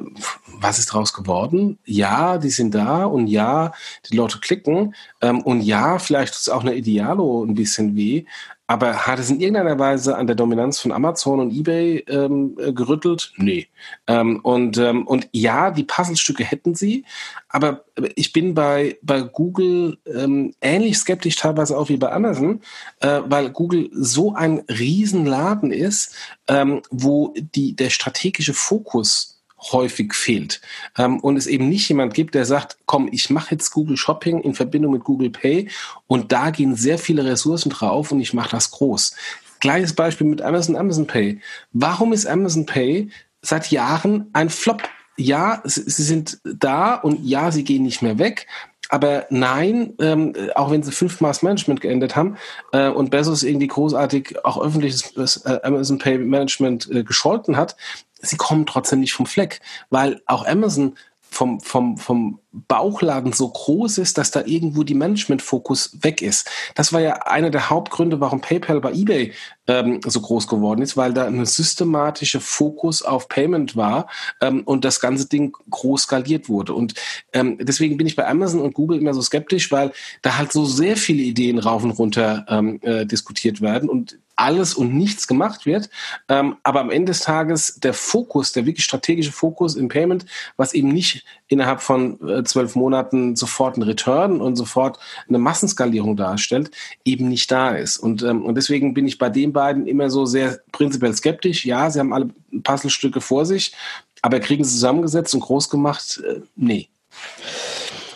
S2: was ist daraus geworden? Ja, die sind da und ja, die Leute klicken ähm, und ja, vielleicht tut es auch eine Idealo ein bisschen weh, aber hat es in irgendeiner Weise an der Dominanz von Amazon und eBay ähm, äh, gerüttelt? Nee. Ähm, und, ähm, und ja, die Puzzlestücke hätten sie, aber ich bin bei, bei Google ähm, ähnlich skeptisch teilweise auch wie bei Amazon, äh, weil Google so ein Riesenladen ist, ähm, wo die, der strategische Fokus häufig fehlt. Ähm, und es eben nicht jemand gibt, der sagt, komm, ich mache jetzt Google Shopping in Verbindung mit Google Pay und da gehen sehr viele Ressourcen drauf und ich mache das groß. Gleiches Beispiel mit Amazon, Amazon Pay. Warum ist Amazon Pay seit Jahren ein Flop? Ja, sie sind da und ja, sie gehen nicht mehr weg, aber nein, ähm, auch wenn sie fünfmal das Management geändert haben äh, und Bezos irgendwie großartig auch öffentliches äh, Amazon Pay Management äh, gescholten hat, sie kommen trotzdem nicht vom Fleck, weil auch Amazon vom, vom, vom Bauchladen so groß ist, dass da irgendwo die Management-Fokus weg ist. Das war ja einer der Hauptgründe, warum PayPal bei eBay ähm, so groß geworden ist, weil da eine systematische Fokus auf Payment war ähm, und das ganze Ding groß skaliert wurde. Und ähm, deswegen bin ich bei Amazon und Google immer so skeptisch, weil da halt so sehr viele Ideen rauf und runter ähm, äh, diskutiert werden und alles und nichts gemacht wird. Ähm, aber am Ende des Tages der Fokus, der wirklich strategische Fokus im Payment, was eben nicht innerhalb von äh, zwölf Monaten sofort einen Return und sofort eine Massenskalierung darstellt, eben nicht da ist. Und, ähm, und deswegen bin ich bei den beiden immer so sehr prinzipiell skeptisch. Ja, sie haben alle Puzzlestücke vor sich, aber kriegen sie zusammengesetzt und groß gemacht? Äh, nee.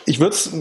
S3: Ich würde es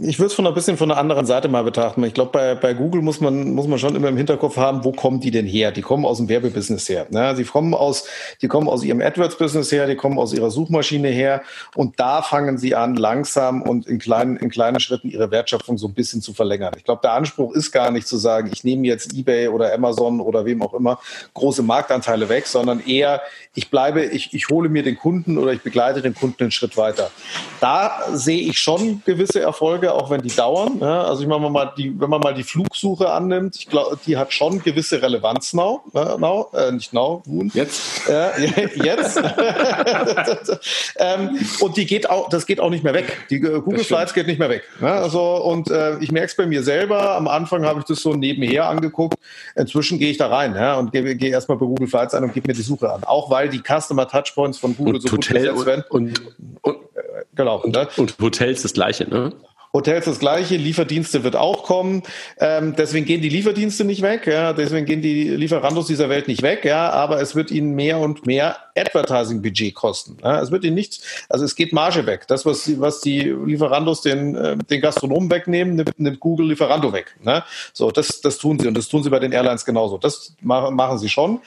S3: ich würd's von ein bisschen von einer anderen Seite mal betrachten. Ich glaube, bei, bei Google muss man, muss man schon immer im Hinterkopf haben, wo kommen die denn her? Die kommen aus dem Werbebusiness her. Ne? Sie kommen aus, die kommen aus ihrem AdWords-Business her, die kommen aus ihrer Suchmaschine her und da fangen sie an, langsam und in kleinen, in kleinen Schritten ihre Wertschöpfung so ein bisschen zu verlängern. Ich glaube, der Anspruch ist gar nicht zu sagen, ich nehme jetzt eBay oder Amazon oder wem auch immer große Marktanteile weg, sondern eher, ich bleibe, ich, ich hole mir den Kunden oder ich begleite den Kunden einen Schritt weiter. Da sehe ich schon gewisse Erfolge, auch wenn die dauern. Ja, also ich meine mal die, wenn man mal die Flugsuche annimmt, ich glaube, die hat schon gewisse Relevanz now, now äh, nicht now, nun.
S2: Jetzt.
S3: Äh, jetzt. ähm, und die geht auch, das geht auch nicht mehr weg. Die äh, Google Slides geht nicht mehr weg. Ne? Also und äh, ich merke es bei mir selber. Am Anfang habe ich das so nebenher angeguckt. Inzwischen gehe ich da rein ja, und gehe geh erstmal bei Google Slides ein und gebe mir die Suche an. Auch weil die Customer Touchpoints von Google
S2: und so gut besetzt werden. Und,
S3: und, äh, genau.
S4: Und, ne? und Hotels das gleiche, ne?
S3: Hotels das gleiche, Lieferdienste wird auch kommen. Ähm, deswegen gehen die Lieferdienste nicht weg, ja, deswegen gehen die Lieferandos dieser Welt nicht weg, ja, aber es wird ihnen mehr und mehr Advertising-Budget kosten. Ja. Es wird ihnen nichts, also es geht Marge weg. Das, was, was die Lieferandos den, äh, den Gastronomen wegnehmen, nimmt, nimmt Google Lieferando weg. Ne? So, das, das tun sie und das tun sie bei den Airlines genauso. Das machen, machen sie schon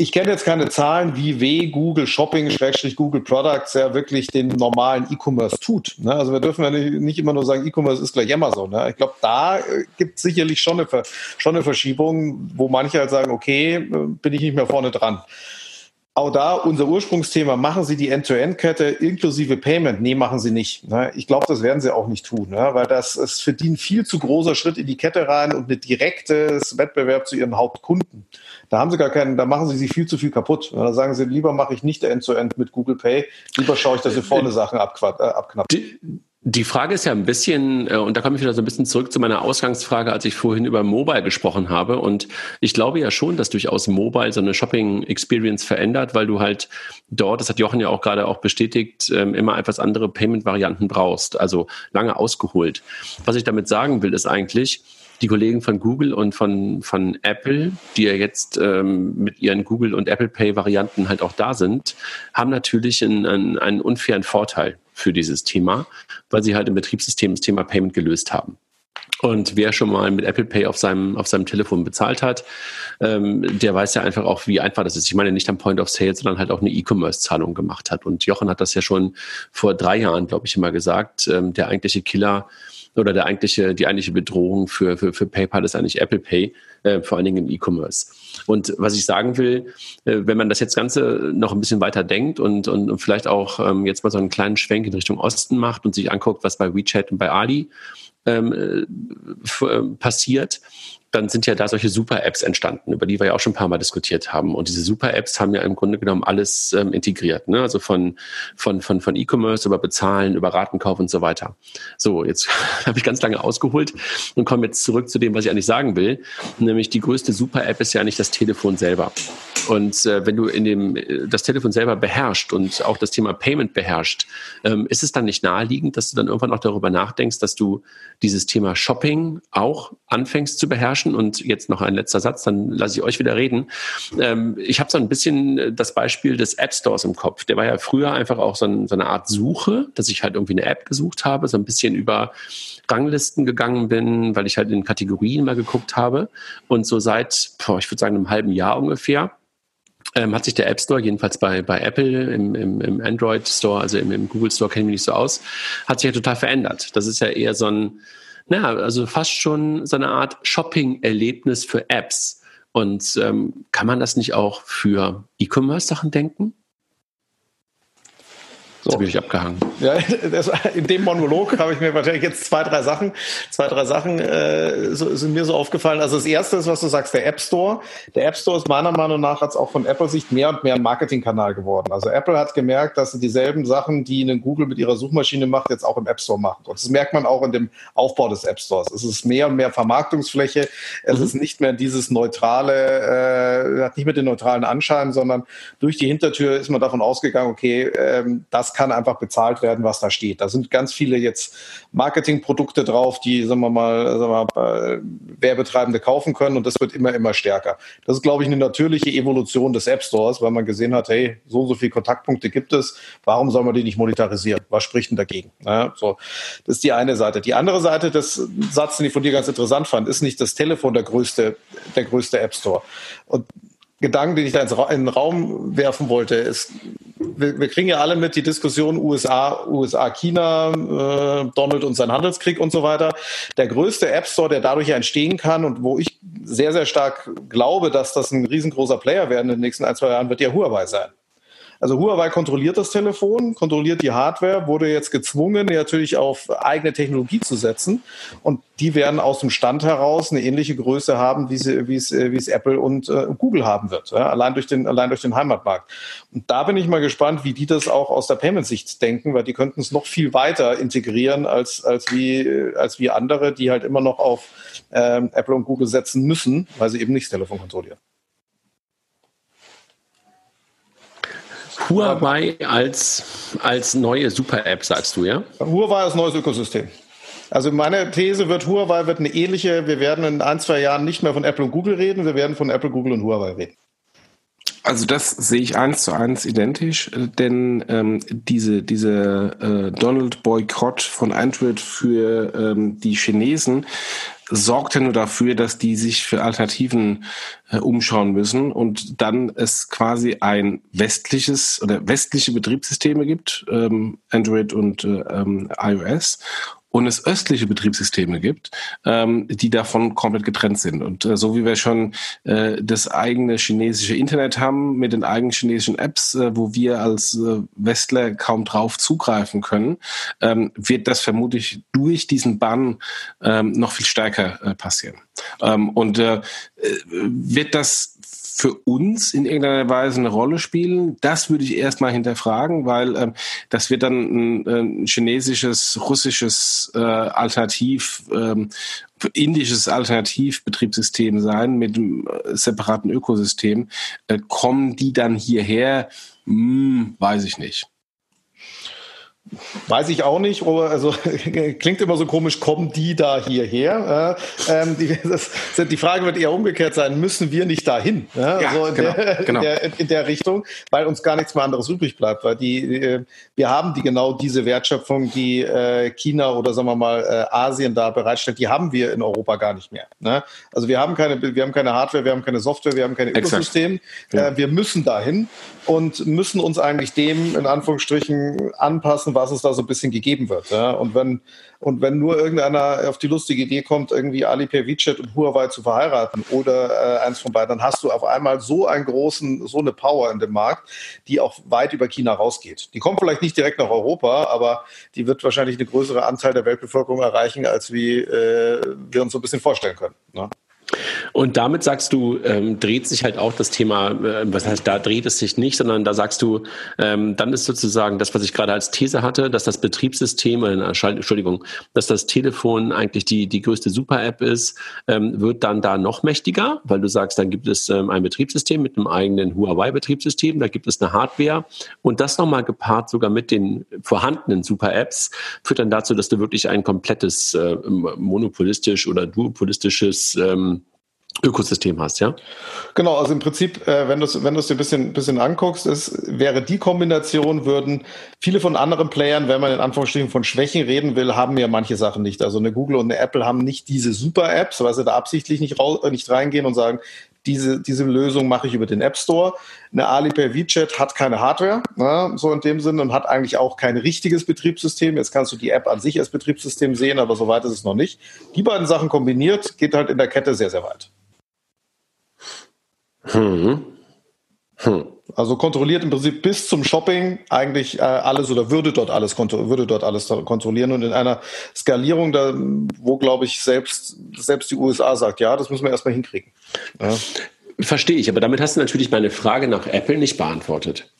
S3: ich kenne jetzt keine Zahlen, wie weh Google Shopping, Schrägstrich Google Products ja wirklich den normalen E-Commerce tut. Ne? Also wir dürfen ja nicht, immer nur sagen, E-Commerce ist gleich Amazon. Ne? Ich glaube, da äh, gibt es sicherlich schon eine, schon eine Verschiebung, wo manche halt sagen, okay, äh, bin ich nicht mehr vorne dran. Auch da unser Ursprungsthema, machen Sie die End-to-End-Kette inklusive Payment? Nee, machen Sie nicht. Ne? Ich glaube, das werden Sie auch nicht tun, ne? weil das ist für die ein viel zu großer Schritt in die Kette rein und ein direktes Wettbewerb zu Ihren Hauptkunden. Da haben sie gar keinen, da machen sie sich viel zu viel kaputt. Da sagen sie, lieber mache ich nicht End-to-End -End mit Google Pay, lieber schaue ich, dass ich vorne Sachen abknapp.
S4: Die Frage ist ja ein bisschen, äh, und da komme ich wieder so ein bisschen zurück zu meiner Ausgangsfrage, als ich vorhin über Mobile gesprochen habe. Und ich glaube ja schon, dass durchaus Mobile so eine Shopping-Experience verändert, weil du halt dort, das hat Jochen ja auch gerade auch bestätigt, ähm, immer etwas andere Payment-Varianten brauchst. Also lange ausgeholt. Was ich damit sagen will, ist eigentlich, die Kollegen von Google und von, von Apple, die ja jetzt ähm, mit ihren Google und Apple Pay Varianten halt auch da sind, haben natürlich einen, einen, einen unfairen Vorteil für dieses Thema, weil sie halt im Betriebssystem das Thema Payment gelöst haben. Und wer schon mal mit Apple Pay auf seinem, auf seinem Telefon bezahlt hat, ähm, der weiß ja einfach auch, wie einfach das ist. Ich meine, nicht am Point of Sale, sondern halt auch eine E-Commerce-Zahlung gemacht hat. Und Jochen hat das ja schon vor drei Jahren, glaube ich, immer gesagt. Ähm, der eigentliche Killer oder der eigentliche, die eigentliche Bedrohung für, für, für PayPal ist eigentlich Apple Pay, äh, vor allen Dingen im E-Commerce. Und was ich sagen will, äh, wenn man das jetzt Ganze noch ein bisschen weiter denkt und, und, und vielleicht auch ähm, jetzt mal so einen kleinen Schwenk in Richtung Osten macht und sich anguckt, was bei WeChat und bei Ali ähm, äh, äh passiert, dann sind ja da solche Super-Apps entstanden, über die wir ja auch schon ein paar Mal diskutiert haben. Und diese Super-Apps haben ja im Grunde genommen alles ähm, integriert. Ne? Also von, von, von, von E-Commerce über Bezahlen, über Ratenkauf und so weiter. So, jetzt habe ich ganz lange ausgeholt und komme jetzt zurück zu dem, was ich eigentlich sagen will. Nämlich die größte Super-App ist ja nicht das Telefon selber. Und äh, wenn du in dem äh, das Telefon selber beherrscht und auch das Thema Payment beherrscht, ähm, ist es dann nicht naheliegend, dass du dann irgendwann auch darüber nachdenkst, dass du dieses Thema Shopping auch anfängst zu beherrschen? Und jetzt noch ein letzter Satz, dann lasse ich euch wieder reden. Ähm, ich habe so ein bisschen das Beispiel des App Stores im Kopf. Der war ja früher einfach auch so, ein, so eine Art Suche, dass ich halt irgendwie eine App gesucht habe, so ein bisschen über Ranglisten gegangen bin, weil ich halt in Kategorien mal geguckt habe. Und so seit, boah, ich würde sagen, einem halben Jahr ungefähr, ähm, hat sich der App Store, jedenfalls bei, bei Apple, im, im, im Android Store, also im, im Google Store kenne ich mich nicht so aus, hat sich ja total verändert. Das ist ja eher so ein, naja, also fast schon so eine Art Shopping-Erlebnis für Apps. Und ähm, kann man das nicht auch für E-Commerce-Sachen denken?
S3: So. Jetzt bin ich abgehangen. Ja, das, in dem Monolog habe ich mir wahrscheinlich jetzt zwei, drei Sachen, zwei, drei Sachen äh, so, sind mir so aufgefallen. Also das erste ist, was du sagst, der App Store. Der App Store ist meiner Meinung nach jetzt auch von Apple-Sicht mehr und mehr ein Marketingkanal geworden. Also Apple hat gemerkt, dass sie dieselben Sachen, die eine Google mit ihrer Suchmaschine macht, jetzt auch im App Store macht. Und das merkt man auch in dem Aufbau des App Stores. Es ist mehr und mehr Vermarktungsfläche. Es mhm. ist nicht mehr dieses neutrale, äh, hat nicht mehr den neutralen Anschein, sondern durch die Hintertür ist man davon ausgegangen, okay, ähm, das kann einfach bezahlt werden, was da steht. Da sind ganz viele jetzt Marketingprodukte drauf, die, sagen wir mal, sagen wir mal äh, Werbetreibende kaufen können und das wird immer, immer stärker. Das ist, glaube ich, eine natürliche Evolution des App Stores, weil man gesehen hat, hey, so und so viele Kontaktpunkte gibt es, warum soll man die nicht monetarisieren? Was spricht denn dagegen? Ja, so, das ist die eine Seite. Die andere Seite des Satzes, den ich von dir ganz interessant fand, ist nicht das Telefon der größte, der größte App Store. Und Gedanken, den ich da in den Raum werfen wollte, ist, wir, wir kriegen ja alle mit die Diskussion USA, USA, China, äh, Donald und sein Handelskrieg und so weiter. Der größte App Store, der dadurch entstehen kann und wo ich sehr, sehr stark glaube, dass das ein riesengroßer Player werden in den nächsten ein, zwei Jahren, wird ja Huawei sein. Also Huawei kontrolliert das Telefon, kontrolliert die Hardware, wurde jetzt gezwungen, natürlich auf eigene Technologie zu setzen. Und die werden aus dem Stand heraus eine ähnliche Größe haben, wie, sie, wie, es, wie es Apple und äh, Google haben wird, ja? allein, durch den, allein durch den Heimatmarkt. Und da bin ich mal gespannt, wie die das auch aus der Payment-Sicht denken, weil die könnten es noch viel weiter integrieren als, als, wie, als wie andere, die halt immer noch auf ähm, Apple und Google setzen müssen, weil sie eben nicht das Telefon kontrollieren.
S4: Huawei als, als neue Super-App, sagst du, ja?
S3: Huawei als neues Ökosystem. Also meine These wird, Huawei wird eine ähnliche, wir werden in ein, zwei Jahren nicht mehr von Apple und Google reden, wir werden von Apple, Google und Huawei reden.
S2: Also das sehe ich eins zu eins identisch, äh, denn ähm, diese, diese äh, Donald-Boykott von Android für ähm, die Chinesen sorgt ja nur dafür, dass die sich für Alternativen äh, umschauen müssen und dann es quasi ein westliches oder westliche Betriebssysteme gibt, ähm, Android und äh, ähm, iOS und es östliche Betriebssysteme gibt, ähm, die davon komplett getrennt sind. Und äh, so wie wir schon äh, das eigene chinesische Internet haben mit den eigenen chinesischen Apps, äh, wo wir als äh, Westler kaum drauf zugreifen können, ähm, wird das vermutlich durch diesen Bann ähm, noch viel stärker äh, passieren. Ähm, und äh, wird das für uns in irgendeiner Weise eine Rolle spielen? Das würde ich erstmal hinterfragen, weil ähm, das wird dann ein, ein chinesisches, russisches äh, Alternativ, ähm, indisches Alternativbetriebssystem sein mit einem äh, separaten Ökosystem. Äh, kommen die dann hierher? Hm, weiß ich nicht.
S3: Weiß ich auch nicht, also klingt immer so komisch, kommen die da hierher? Äh, ähm, die, das, die Frage wird eher umgekehrt sein, müssen wir nicht dahin? Ja, ja so in, genau, der, genau. In, der, in, der, Richtung, weil uns gar nichts mehr anderes übrig bleibt, weil die, äh, wir haben die genau diese Wertschöpfung, die äh, China oder sagen wir mal äh, Asien da bereitstellt, die haben wir in Europa gar nicht mehr. Ne? Also wir haben keine, wir haben keine Hardware, wir haben keine Software, wir haben kein Ökosystem. Ja. Wir müssen dahin und müssen uns eigentlich dem in Anführungsstrichen anpassen, was es da so ein bisschen gegeben wird. Ja? Und wenn und wenn nur irgendeiner auf die lustige Idee kommt, irgendwie Alipay, WeChat und Huawei zu verheiraten oder äh, eins von beiden, dann hast du auf einmal so einen großen, so eine Power in dem Markt, die auch weit über China rausgeht. Die kommt vielleicht nicht direkt nach Europa, aber die wird wahrscheinlich eine größere Anteil der Weltbevölkerung erreichen, als wie äh, wir uns so ein bisschen vorstellen können. Ne?
S4: Und damit sagst du, ähm, dreht sich halt auch das Thema, äh, was heißt, da dreht es sich nicht, sondern da sagst du, ähm, dann ist sozusagen das, was ich gerade als These hatte, dass das Betriebssystem, äh, Entschuldigung, dass das Telefon eigentlich die, die größte Super-App ist, ähm, wird dann da noch mächtiger, weil du sagst, dann gibt es ähm, ein Betriebssystem mit einem eigenen Huawei-Betriebssystem, da gibt es eine Hardware und das nochmal gepaart sogar mit den vorhandenen Super-Apps führt dann dazu, dass du wirklich ein komplettes äh, monopolistisch oder duopolistisches ähm, Ökosystem hast, ja?
S3: Genau, also im Prinzip, äh, wenn du es wenn dir ein bisschen, bisschen anguckst, ist, wäre die Kombination, würden viele von anderen Playern, wenn man in Anführungsstrichen von Schwächen reden will, haben ja manche Sachen nicht. Also eine Google und eine Apple haben nicht diese Super-Apps, weil sie da absichtlich nicht, raus, äh, nicht reingehen und sagen, diese, diese Lösung mache ich über den App Store. Eine Alipay WeChat hat keine Hardware, ne, so in dem Sinne, und hat eigentlich auch kein richtiges Betriebssystem. Jetzt kannst du die App an sich als Betriebssystem sehen, aber so weit ist es noch nicht. Die beiden Sachen kombiniert geht halt in der Kette sehr, sehr weit. Hm. Hm. Also kontrolliert im Prinzip bis zum Shopping eigentlich äh, alles oder würde dort alles würde dort alles kontrollieren und in einer Skalierung, da wo glaube ich selbst selbst die USA sagt, ja, das müssen wir erstmal hinkriegen. Ja.
S4: Verstehe ich, aber damit hast du natürlich meine Frage nach Apple nicht beantwortet.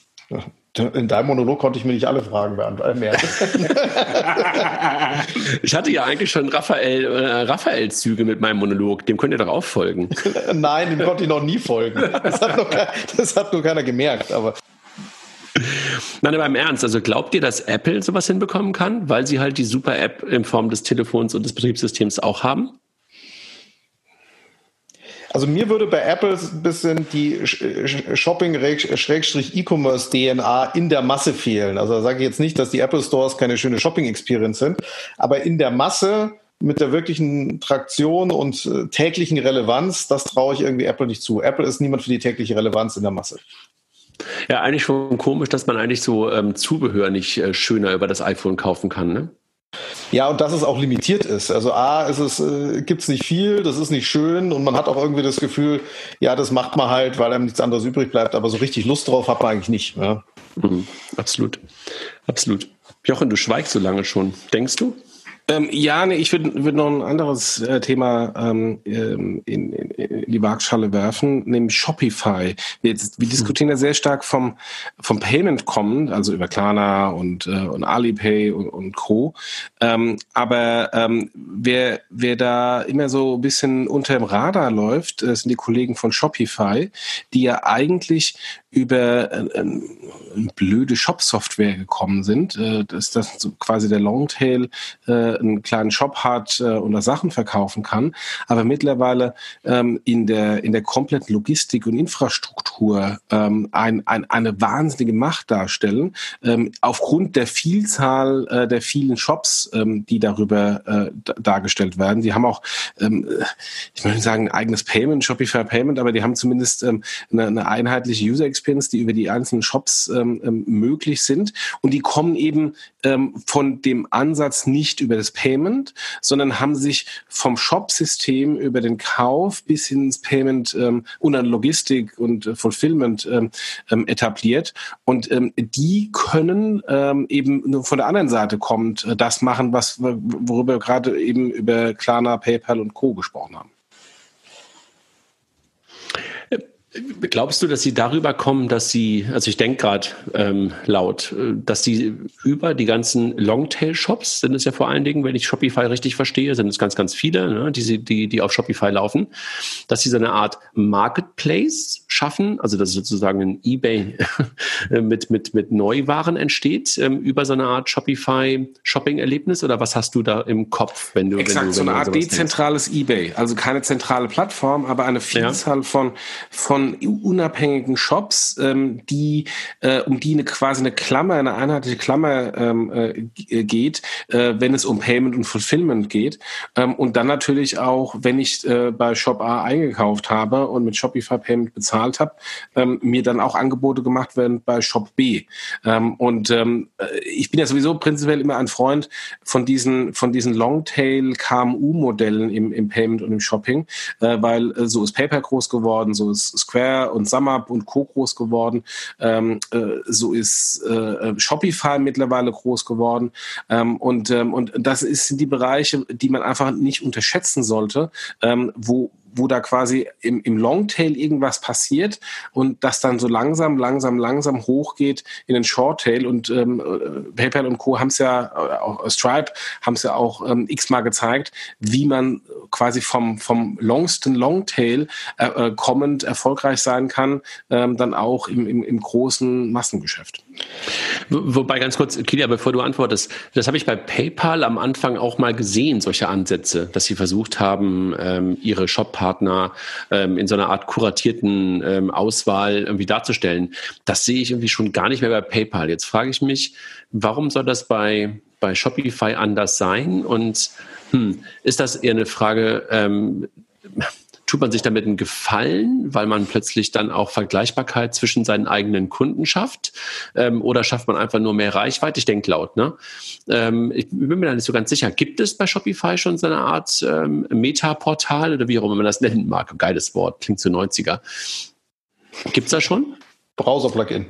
S3: In deinem Monolog konnte ich mir nicht alle Fragen beantworten. Äh,
S4: ich hatte ja eigentlich schon Raphael, äh, Raphael-Züge mit meinem Monolog. Dem könnt ihr doch auch folgen.
S3: Nein, dem konnte ich noch nie folgen. Das hat, noch, das hat nur keiner gemerkt. Aber
S4: Nein, aber im Ernst, also glaubt ihr, dass Apple sowas hinbekommen kann, weil sie halt die Super-App in Form des Telefons und des Betriebssystems auch haben?
S3: Also mir würde bei Apple ein bisschen die Shopping-E-Commerce-DNA in der Masse fehlen. Also da sage ich jetzt nicht, dass die Apple Stores keine schöne Shopping-Experience sind, aber in der Masse mit der wirklichen Traktion und äh, täglichen Relevanz, das traue ich irgendwie Apple nicht zu. Apple ist niemand für die tägliche Relevanz in der Masse.
S4: Ja, eigentlich schon komisch, dass man eigentlich so ähm, Zubehör nicht äh, schöner über das iPhone kaufen kann, ne?
S3: Ja, und dass es auch limitiert ist. Also A, ist es, äh, gibt's nicht viel, das ist nicht schön und man hat auch irgendwie das Gefühl, ja, das macht man halt, weil einem nichts anderes übrig bleibt, aber so richtig Lust drauf hat man eigentlich nicht. Ja.
S4: Mhm, absolut. Absolut. Jochen, du schweigst so lange schon. Denkst du?
S2: Ähm, ja, nee, ich würde würd noch ein anderes äh, Thema ähm, ähm, in, in, in die Waagschale werfen, nämlich Shopify. Wir, jetzt, wir diskutieren ja sehr stark vom, vom Payment kommen, also über Klarna und, äh, und Alipay und, und Co. Ähm, aber ähm, wer, wer da immer so ein bisschen unter dem Radar läuft, äh, sind die Kollegen von Shopify, die ja eigentlich über äh, äh, blöde Shop-Software gekommen sind, äh, dass das so quasi der Longtail äh, einen kleinen Shop hat äh, und da Sachen verkaufen kann, aber mittlerweile ähm, in der in der kompletten Logistik und Infrastruktur ähm, ein, ein, eine wahnsinnige Macht darstellen ähm, aufgrund der Vielzahl äh, der vielen Shops, ähm, die darüber äh, dargestellt werden. Die haben auch, ähm, ich möchte sagen, ein eigenes Payment, Shopify Payment, aber die haben zumindest ähm, eine, eine einheitliche User Experience, die über die einzelnen Shops ähm, ähm, möglich sind. Und die kommen eben ähm, von dem Ansatz nicht über das Payment, sondern haben sich vom Shop-System über den Kauf bis ins Payment ähm, und an Logistik und äh, Fulfillment ähm, ähm, etabliert. Und die können eben von der anderen Seite kommt, äh, das machen, was worüber wir gerade eben über Klarna, PayPal und Co. gesprochen haben.
S4: Glaubst du, dass sie darüber kommen, dass sie, also ich denke gerade ähm, laut, äh, dass sie über die ganzen Longtail-Shops, sind es ja vor allen Dingen, wenn ich Shopify richtig verstehe, sind es ganz, ganz viele, ne, die, die, die auf Shopify laufen, dass sie so eine Art Marketplace schaffen, also dass sozusagen ein Ebay mit, mit, mit Neuwaren entsteht, ähm, über so eine Art Shopify-Shopping-Erlebnis oder was hast du da im Kopf, wenn du.
S2: Exakt,
S4: wenn
S2: du, wenn so eine Art dezentrales denkst? Ebay, also keine zentrale Plattform, aber eine Vielzahl ja. von, von von unabhängigen Shops, ähm, die äh, um die eine quasi eine Klammer, eine einheitliche Klammer ähm, äh, geht, äh, wenn es um Payment und Fulfillment geht. Ähm, und dann natürlich auch, wenn ich äh, bei Shop A eingekauft habe und mit Shopify Payment bezahlt habe, ähm, mir dann auch Angebote gemacht werden bei Shop B. Ähm, und ähm, äh, ich bin ja sowieso prinzipiell immer ein Freund von diesen von diesen Longtail KMU Modellen im, im Payment und im Shopping, äh, weil äh, so ist PayPal groß geworden, so ist Square und SumUp und Co. groß geworden. Ähm, äh, so ist äh, Shopify mittlerweile groß geworden. Ähm, und, ähm, und das sind die Bereiche, die man einfach nicht unterschätzen sollte, ähm, wo wo da quasi im, im Longtail irgendwas passiert und das dann so langsam, langsam, langsam hochgeht in den Shorttail. Und ähm, äh, PayPal und Co. haben es ja, äh, auch Stripe haben es ja auch ähm, x-mal gezeigt, wie man quasi vom, vom longsten Longtail äh, äh, kommend erfolgreich sein kann, ähm, dann auch im, im, im großen Massengeschäft.
S4: Wobei ganz kurz, Kilia, bevor du antwortest, das habe ich bei PayPal am Anfang auch mal gesehen, solche Ansätze, dass sie versucht haben, ähm, ihre Shop-Partner ähm, in so einer Art kuratierten ähm, Auswahl irgendwie darzustellen. Das sehe ich irgendwie schon gar nicht mehr bei PayPal. Jetzt frage ich mich, warum soll das bei, bei Shopify anders sein? Und hm, ist das eher eine Frage, ähm, tut man sich damit einen Gefallen, weil man plötzlich dann auch Vergleichbarkeit zwischen seinen eigenen Kunden schafft? Ähm, oder schafft man einfach nur mehr Reichweite? Ich denke laut, ne? Ähm, ich bin mir da nicht so ganz sicher. Gibt es bei Shopify schon so eine Art ähm, Meta-Portal oder wie auch immer man das nennen mag? Geiles Wort, klingt zu 90er. Gibt es da schon?
S3: Browser-Plugin.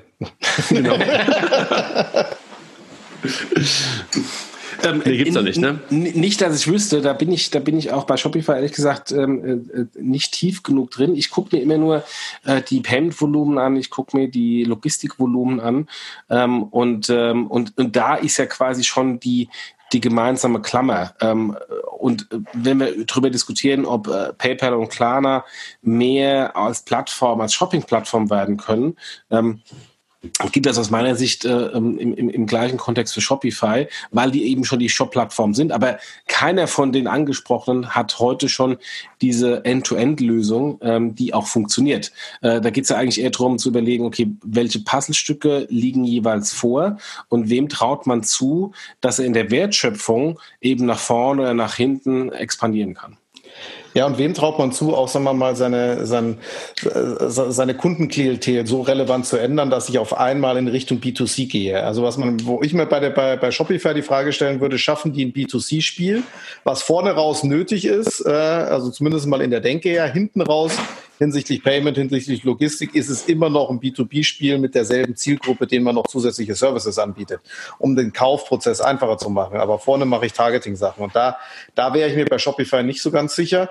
S3: genau.
S2: Ähm, nee, gibt's doch nicht, ne? Nicht, dass ich wüsste, da bin ich, da bin ich auch bei Shopify ehrlich gesagt ähm, äh, nicht tief genug drin. Ich gucke mir immer nur äh, die Payment-Volumen an, ich gucke mir die Logistik-Volumen an ähm, und, ähm, und, und da ist ja quasi schon die, die gemeinsame Klammer. Ähm, und wenn wir darüber diskutieren, ob äh, PayPal und Klarna mehr als Plattform, als Shopping-Plattform werden können, ähm, gibt das aus meiner Sicht äh, im, im, im, gleichen Kontext für Shopify, weil die eben schon die Shop-Plattform sind. Aber keiner von den angesprochenen hat heute schon diese End-to-End-Lösung, ähm, die auch funktioniert. Äh, da geht es ja eigentlich eher darum zu überlegen, okay, welche Puzzlestücke liegen jeweils vor und wem traut man zu, dass er in der Wertschöpfung eben nach vorne oder nach hinten expandieren kann.
S3: Ja, und wem traut man zu, auch sagen wir mal, seine, seine, äh, seine Kundenklientel so relevant zu ändern, dass ich auf einmal in Richtung B2C gehe? Also was man, wo ich mir bei, der, bei, bei Shopify die Frage stellen würde, schaffen die ein B2C-Spiel, was vorne raus nötig ist, äh, also zumindest mal in der Denke ja, hinten raus hinsichtlich Payment, hinsichtlich Logistik ist es immer noch ein B2B-Spiel mit derselben Zielgruppe, denen man noch zusätzliche Services anbietet, um den Kaufprozess einfacher zu machen. Aber vorne mache ich Targeting-Sachen. Und da, da wäre ich mir bei Shopify nicht so ganz sicher.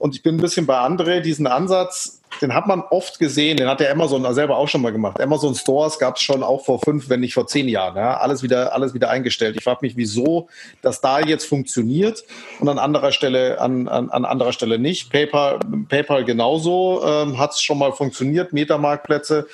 S3: Und ich bin ein bisschen bei André, diesen Ansatz, den hat man oft gesehen, den hat der Amazon selber auch schon mal gemacht. Amazon Stores gab es schon auch vor fünf, wenn nicht vor zehn Jahren. Ja? Alles wieder, alles wieder eingestellt. Ich frage mich, wieso das da jetzt funktioniert und an anderer Stelle, an, an, an anderer Stelle nicht. PayPal, PayPal genauso ähm, hat es schon mal funktioniert. Metamarktplätze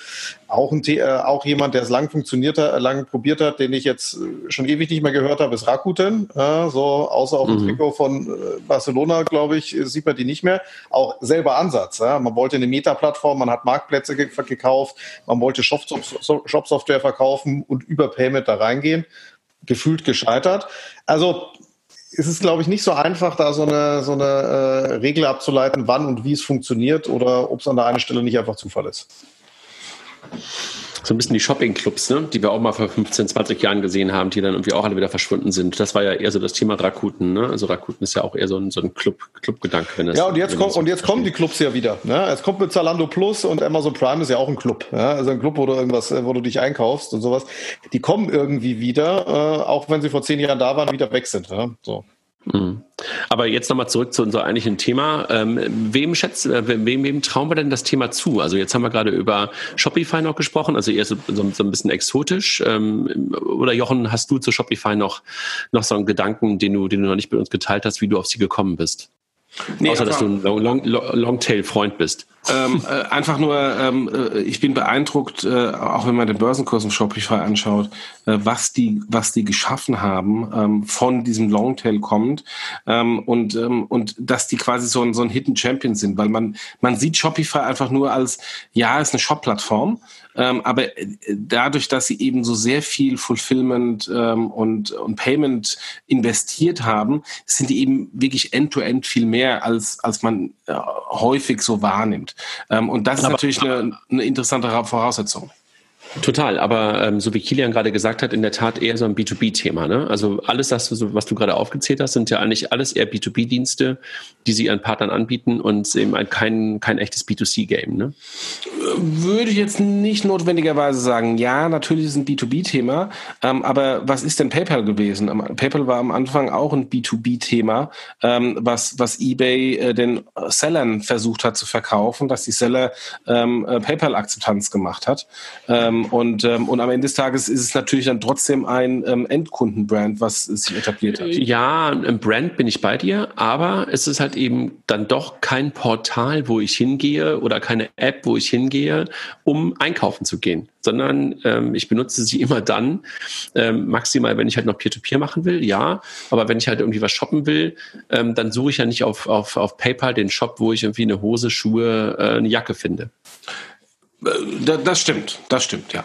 S3: auch, ein, äh, auch jemand, der es lang funktioniert hat, lang probiert hat, den ich jetzt äh, schon ewig nicht mehr gehört habe, ist Rakuten. Äh, so außer auf dem mhm. Trikot von äh, Barcelona, glaube ich, sieht man die nicht mehr. Auch selber Ansatz. Ja? Man wollte eine Meta-Plattform, man hat Marktplätze ge gekauft, man wollte Shop-Software verkaufen und über Payment da reingehen. Gefühlt gescheitert. Also es ist, glaube ich, nicht so einfach, da so eine, so eine äh, Regel abzuleiten, wann und wie es funktioniert oder ob es an der einen Stelle nicht einfach Zufall ist
S4: so ein bisschen die Shopping-Clubs, ne? die wir auch mal vor 15, 20 Jahren gesehen haben, die dann irgendwie auch alle wieder verschwunden sind. Das war ja eher so das Thema Rakuten. Ne? Also Rakuten ist ja auch eher so ein, so ein Club, Club-Gedanke.
S3: Ja, und jetzt, kommt, und jetzt kommen die Clubs ja wieder. Ne? Es kommt mit Zalando Plus und Amazon Prime ist ja auch ein Club. Ja? Also ein Club, wo du irgendwas, wo du dich einkaufst und sowas. Die kommen irgendwie wieder, äh, auch wenn sie vor zehn Jahren da waren, wieder weg sind. Ja? So.
S4: Mhm. Aber jetzt nochmal zurück zu unserem eigentlichen Thema. Ähm, wem, schätzt, äh, wem, wem trauen wir denn das Thema zu? Also jetzt haben wir gerade über Shopify noch gesprochen, also eher so, so, ein bisschen exotisch. Ähm, oder Jochen, hast du zu Shopify noch, noch so einen Gedanken, den du, den du noch nicht mit uns geteilt hast, wie du auf sie gekommen bist? Nee, Außer, dass du ein Longtail-Freund Long bist.
S2: Ähm, äh, einfach nur, ähm, äh, ich bin beeindruckt, äh, auch wenn man den Börsenkurs im Shopify anschaut, äh, was die, was die geschaffen haben, ähm, von diesem Longtail kommt ähm, und ähm, und dass die quasi so ein so ein Hidden Champion sind, weil man man sieht Shopify einfach nur als ja, ist eine Shop-Plattform, ähm, aber äh, dadurch, dass sie eben so sehr viel Fulfillment ähm, und, und Payment investiert haben, sind die eben wirklich end-to-end -end viel mehr, als, als man äh, häufig so wahrnimmt. Ähm, und das ist aber, natürlich eine, eine interessante Voraussetzung.
S4: Total, aber ähm, so wie Kilian gerade gesagt hat, in der Tat eher so ein B2B-Thema. Ne? Also alles, das, was du gerade aufgezählt hast, sind ja eigentlich alles eher B2B-Dienste, die sie ihren Partnern anbieten und eben kein, kein echtes B2C-Game. Ne?
S2: Würde ich jetzt nicht notwendigerweise sagen. Ja, natürlich ist es ein B2B-Thema, ähm, aber was ist denn PayPal gewesen? PayPal war am Anfang auch ein B2B-Thema, ähm, was, was eBay äh, den Sellern versucht hat zu verkaufen, dass die Seller ähm, äh, PayPal-Akzeptanz gemacht hat. Und, ähm, und am Ende des Tages ist es natürlich dann trotzdem ein ähm, Endkundenbrand, was sich etabliert hat.
S4: Ja, ein Brand bin ich bei dir, aber es ist halt eben dann doch kein Portal, wo ich hingehe oder keine App, wo ich hingehe, um einkaufen zu gehen, sondern ähm, ich benutze sie immer dann, ähm, maximal, wenn ich halt noch Peer-to-Peer -Peer machen will, ja, aber wenn ich halt irgendwie was shoppen will, ähm, dann suche ich ja nicht auf, auf, auf PayPal den Shop, wo ich irgendwie eine Hose, Schuhe, äh, eine Jacke finde.
S2: Äh, das stimmt, das stimmt, ja.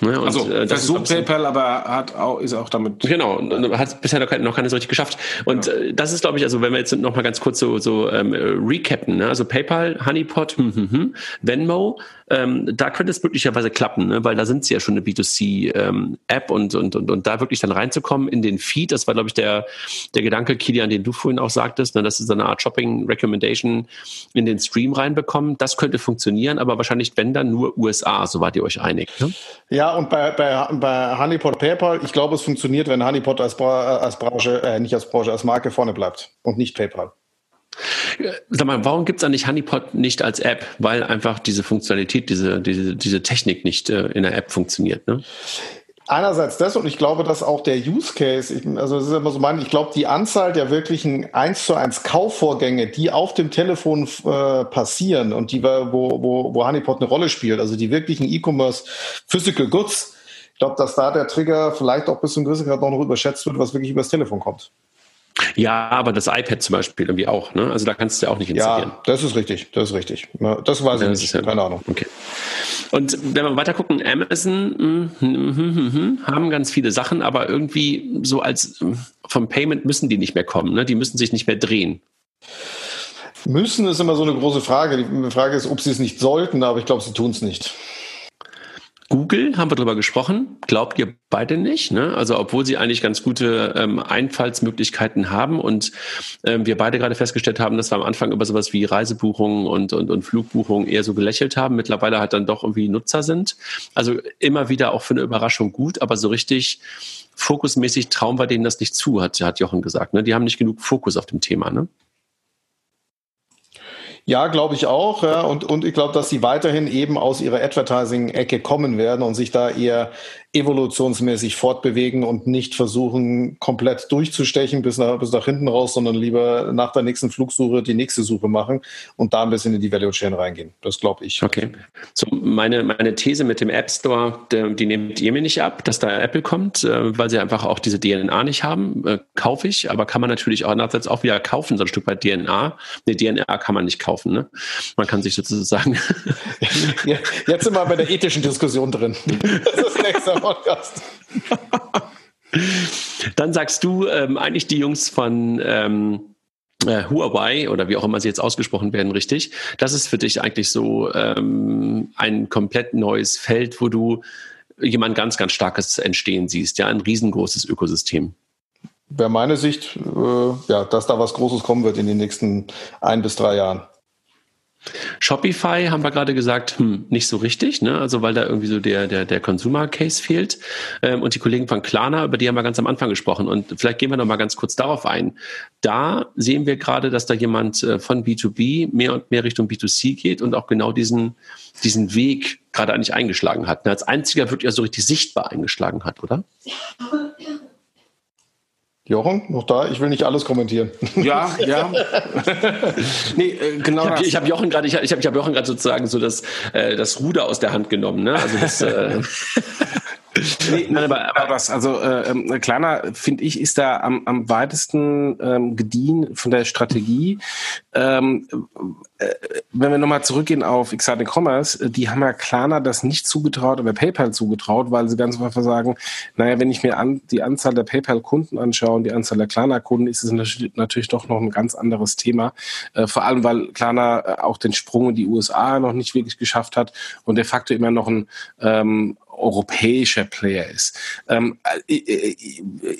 S2: Und, also äh, versucht PayPal, aber hat auch, ist auch damit.
S4: Genau, hat bisher noch, keine, noch keine so richtig geschafft. Und ja. äh, das ist, glaube ich, also wenn wir jetzt noch mal ganz kurz so, so ähm, recappen, ne? also PayPal, Honeypot, hm, hm, hm, Venmo, ähm, da könnte es möglicherweise klappen, ne? weil da sind sie ja schon eine B2C-App ähm, und, und, und, und da wirklich dann reinzukommen in den Feed, das war, glaube ich, der, der Gedanke, Kilian, den du vorhin auch sagtest, ne? dass sie so eine Art Shopping-Recommendation in den Stream reinbekommen. Das könnte funktionieren, aber wahrscheinlich, wenn dann nur USA, so wart ihr euch einig. Ne?
S3: Ja, und bei, bei, bei Honeypot PayPal, ich glaube, es funktioniert, wenn Honeypot als, Bra als Branche, äh, nicht als Branche, als Marke vorne bleibt und nicht PayPal.
S4: Sag mal, warum gibt es eigentlich Honeypot nicht als App? Weil einfach diese Funktionalität, diese, diese, diese Technik nicht äh, in der App funktioniert, ne?
S3: Einerseits das und ich glaube, dass auch der Use Case, ich, also es ist immer so mein, ich glaube, die Anzahl der wirklichen eins zu eins Kaufvorgänge, die auf dem Telefon äh, passieren und die wo, wo, wo Honeypot eine Rolle spielt, also die wirklichen E-Commerce Physical Goods, ich glaube, dass da der Trigger vielleicht auch bis zum gewissen Grad noch überschätzt wird, was wirklich übers Telefon kommt.
S4: Ja, aber das iPad zum Beispiel irgendwie auch, ne? Also da kannst du ja auch nicht installieren.
S3: Ja, das ist richtig, das ist richtig. Das weiß ich nicht, ja, keine Ahnung.
S4: Okay. Und wenn wir weiter gucken, Amazon mh, mh, mh, haben ganz viele Sachen, aber irgendwie so als vom Payment müssen die nicht mehr kommen, ne? Die müssen sich nicht mehr drehen.
S3: Müssen ist immer so eine große Frage. Die Frage ist, ob sie es nicht sollten, aber ich glaube, sie tun es nicht.
S4: Google haben wir drüber gesprochen. Glaubt ihr beide nicht? Ne? Also obwohl sie eigentlich ganz gute ähm, Einfallsmöglichkeiten haben und ähm, wir beide gerade festgestellt haben, dass wir am Anfang über sowas wie Reisebuchungen und, und, und Flugbuchungen eher so gelächelt haben, mittlerweile halt dann doch irgendwie Nutzer sind. Also immer wieder auch für eine Überraschung gut, aber so richtig fokusmäßig trauen wir denen das nicht zu, hat, hat Jochen gesagt. Ne? Die haben nicht genug Fokus auf dem Thema. Ne?
S3: Ja, glaube ich auch. Ja. Und, und ich glaube, dass sie weiterhin eben aus ihrer Advertising-Ecke kommen werden und sich da eher evolutionsmäßig fortbewegen und nicht versuchen, komplett durchzustechen bis nach, bis nach hinten raus, sondern lieber nach der nächsten Flugsuche die nächste Suche machen und da ein bisschen in die Value Chain reingehen. Das glaube ich.
S4: Okay. So, meine, meine These mit dem App Store, der, die nehmt ihr mir nicht ab, dass da Apple kommt, äh, weil sie einfach auch diese DNA nicht haben. Äh, kaufe ich, aber kann man natürlich auch andererseits auch wieder kaufen, so ein Stück weit DNA. Ne, DNA kann man nicht kaufen. Ne? Man kann sich sozusagen.
S3: Jetzt sind wir bei der ethischen Diskussion drin. Das ist nächster Podcast.
S4: Dann sagst du ähm, eigentlich die Jungs von ähm, äh, Huawei oder wie auch immer sie jetzt ausgesprochen werden, richtig. Das ist für dich eigentlich so ähm, ein komplett neues Feld, wo du jemand ganz, ganz starkes entstehen siehst, ja, ein riesengroßes Ökosystem.
S3: Wäre meine Sicht, äh, ja, dass da was Großes kommen wird in den nächsten ein bis drei Jahren.
S4: Shopify haben wir gerade gesagt, hm, nicht so richtig, ne? Also weil da irgendwie so der der der Consumer Case fehlt. Ähm, und die Kollegen von Klarna, über die haben wir ganz am Anfang gesprochen. Und vielleicht gehen wir noch mal ganz kurz darauf ein. Da sehen wir gerade, dass da jemand äh, von B2B mehr und mehr Richtung B2C geht und auch genau diesen diesen Weg gerade eigentlich eingeschlagen hat. Ne? Als einziger wirklich so richtig sichtbar eingeschlagen hat, oder?
S3: Jochen, noch da? Ich will nicht alles kommentieren.
S2: Ja, ja.
S4: nee, äh, genau. Ich habe hab Jochen gerade, ich habe ich hab Jochen gerade sozusagen so das, äh, das Ruder aus der Hand genommen. Ne? Also das, äh,
S2: Nee, nein, aber, aber das, also äh, ähm, Klarna, finde ich, ist da am, am weitesten ähm, gediehen von der Strategie. Ähm, äh, wenn wir nochmal zurückgehen auf Exciting Commerce, äh, die haben ja Klarna das nicht zugetraut, aber PayPal zugetraut, weil sie ganz einfach sagen, naja, wenn ich mir an, die Anzahl der PayPal-Kunden anschaue und die Anzahl der Klarna-Kunden, ist es natürlich doch noch ein ganz anderes Thema. Äh, vor allem, weil Klarna äh, auch den Sprung in die USA noch nicht wirklich geschafft hat und de facto immer noch ein ähm, europäischer Player ist. Ähm, ich, äh,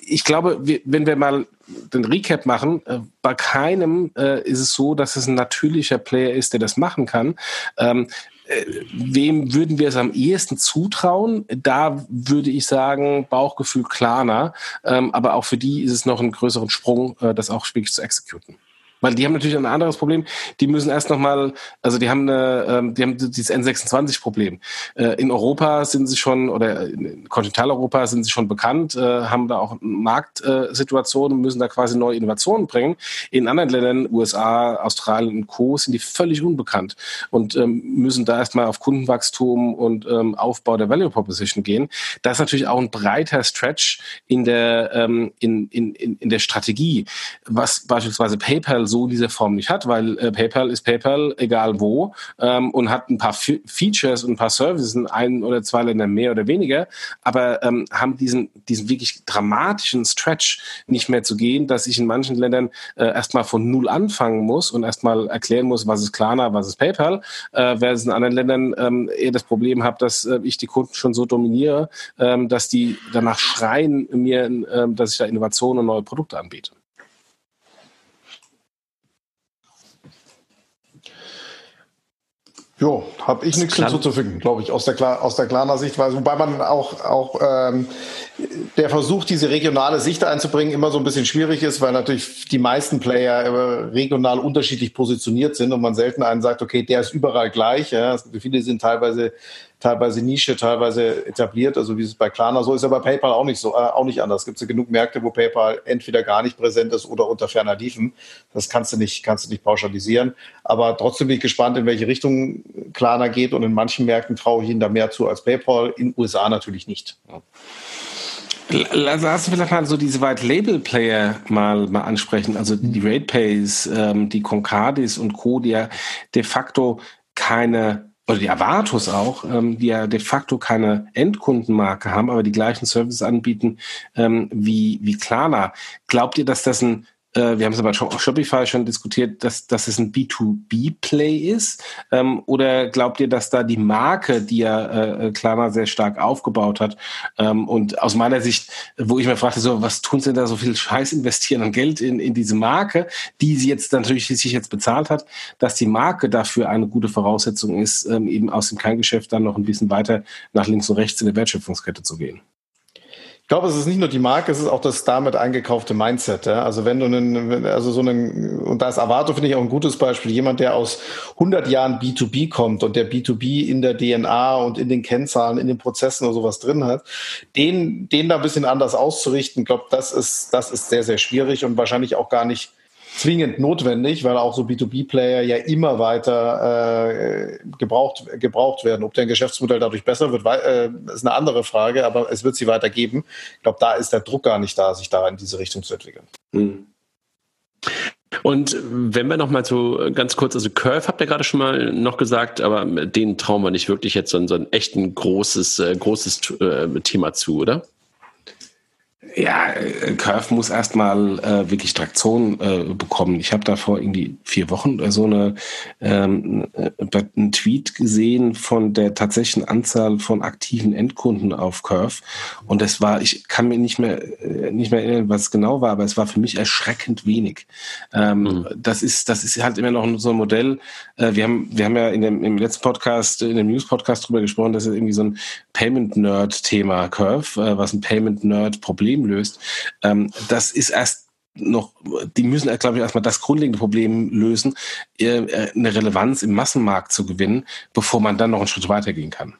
S2: ich, glaube, wenn wir mal den Recap machen, äh, bei keinem äh, ist es so, dass es ein natürlicher Player ist, der das machen kann. Ähm, äh, wem würden wir es am ehesten zutrauen? Da würde ich sagen, Bauchgefühl Klarner. Ähm, aber auch für die ist es noch ein größeren Sprung, äh, das auch wirklich zu exekuten. Weil die haben natürlich ein anderes Problem. Die müssen erst nochmal, also die haben eine, ähm, die haben dieses N26-Problem. Äh, in Europa sind sie schon, oder in Kontinentaleuropa sind sie schon bekannt, äh, haben da auch Marktsituationen, müssen da quasi neue Innovationen bringen. In anderen Ländern, USA, Australien und Co., sind die völlig unbekannt und ähm, müssen da erstmal auf Kundenwachstum und ähm, Aufbau der Value Proposition gehen. Das ist natürlich auch ein breiter Stretch in der, in, in, in, in der Strategie, was beispielsweise PayPal so in dieser Form nicht hat, weil äh, PayPal ist PayPal, egal wo, ähm, und hat ein paar F Features und ein paar Services in ein oder zwei Ländern mehr oder weniger, aber ähm, haben diesen, diesen wirklich dramatischen Stretch nicht mehr zu gehen, dass ich in manchen Ländern äh, erstmal von Null anfangen muss und erstmal erklären muss, was ist Klarna, was ist PayPal, äh, während in anderen Ländern ähm, eher das Problem habe, dass äh, ich die Kunden schon so dominiere, ähm, dass die danach schreien mir, äh, dass ich da Innovationen und neue Produkte anbiete.
S3: Jo, habe ich nichts hinzuzufügen, glaube ich, aus der, aus der Klarner Sichtweise. Wobei man auch, auch ähm, der Versuch, diese regionale Sicht einzubringen, immer so ein bisschen schwierig ist, weil natürlich die meisten Player regional unterschiedlich positioniert sind und man selten einen sagt, okay, der ist überall gleich. Ja. Es viele, sind teilweise teilweise Nische, teilweise etabliert, also wie es bei Klarna so ist, aber PayPal auch nicht so, äh, auch nicht anders. Es gibt ja genug Märkte, wo PayPal entweder gar nicht präsent ist oder unter ferner Liefen. Das kannst du nicht, kannst du nicht pauschalisieren. Aber trotzdem bin ich gespannt, in welche Richtung Klarna geht und in manchen Märkten traue ich ihnen da mehr zu als PayPal, in USA natürlich nicht. Ja.
S2: Lass uns vielleicht mal so diese White Label Player mal, mal ansprechen. Also die. RatePays, ähm, die Concardis und Co., die ja de facto keine oder die Avatos auch, ähm, die ja de facto keine Endkundenmarke haben, aber die gleichen Services anbieten ähm, wie, wie Klarna. Glaubt ihr, dass das ein äh, wir haben es aber schon Shopify schon diskutiert, dass, dass es ein B2B-Play ist? Ähm, oder glaubt ihr, dass da die Marke, die ja äh, Klarna sehr stark aufgebaut hat, ähm, und aus meiner Sicht, wo ich mir fragte, so, was tun sie denn da so viel Scheiß investieren und Geld in, in diese Marke, die sie jetzt natürlich sich jetzt bezahlt hat, dass die Marke dafür eine gute Voraussetzung ist, ähm, eben aus dem Kerngeschäft dann noch ein bisschen weiter nach links und rechts in der Wertschöpfungskette zu gehen?
S3: Ich glaube, es ist nicht nur die Marke, es ist auch das damit eingekaufte Mindset. Ja? Also wenn du einen, also so einen, und da ist Avato, finde ich auch ein gutes Beispiel, jemand, der aus 100 Jahren B2B kommt und der B2B in der DNA und in den Kennzahlen, in den Prozessen oder sowas drin hat, den, den da ein bisschen anders auszurichten, glaube, das ist, das ist sehr, sehr schwierig und wahrscheinlich auch gar nicht zwingend notwendig, weil auch so B2B-Player ja immer weiter äh, gebraucht, gebraucht werden. Ob dein Geschäftsmodell dadurch besser wird, äh, ist eine andere Frage, aber es wird sie weitergeben. Ich glaube, da ist der Druck gar nicht da, sich da in diese Richtung zu entwickeln. Mhm.
S4: Und wenn wir noch mal so ganz kurz, also Curve habt ihr gerade schon mal noch gesagt, aber den trauen wir nicht wirklich jetzt so ein, so ein echt ein großes, äh, großes äh, Thema zu, oder?
S2: Ja, äh, Curve muss erstmal äh, wirklich Traktion äh, bekommen. Ich habe da vor irgendwie vier Wochen so eine ähm, äh, einen Tweet gesehen von der tatsächlichen Anzahl von aktiven Endkunden auf Curve und das war, ich kann mir nicht mehr äh, nicht mehr erinnern, was es genau war, aber es war für mich erschreckend wenig. Ähm, mhm. Das ist das ist halt immer noch so ein Modell. Äh, wir haben wir haben ja in dem im letzten Podcast in dem News Podcast drüber gesprochen, dass es irgendwie so ein Payment Nerd Thema Curve, was ein Payment Nerd Problem löst. Ähm, das ist erst noch, die müssen, glaube ich, erstmal das grundlegende Problem lösen, äh, eine Relevanz im Massenmarkt zu gewinnen, bevor man dann noch einen Schritt weitergehen kann.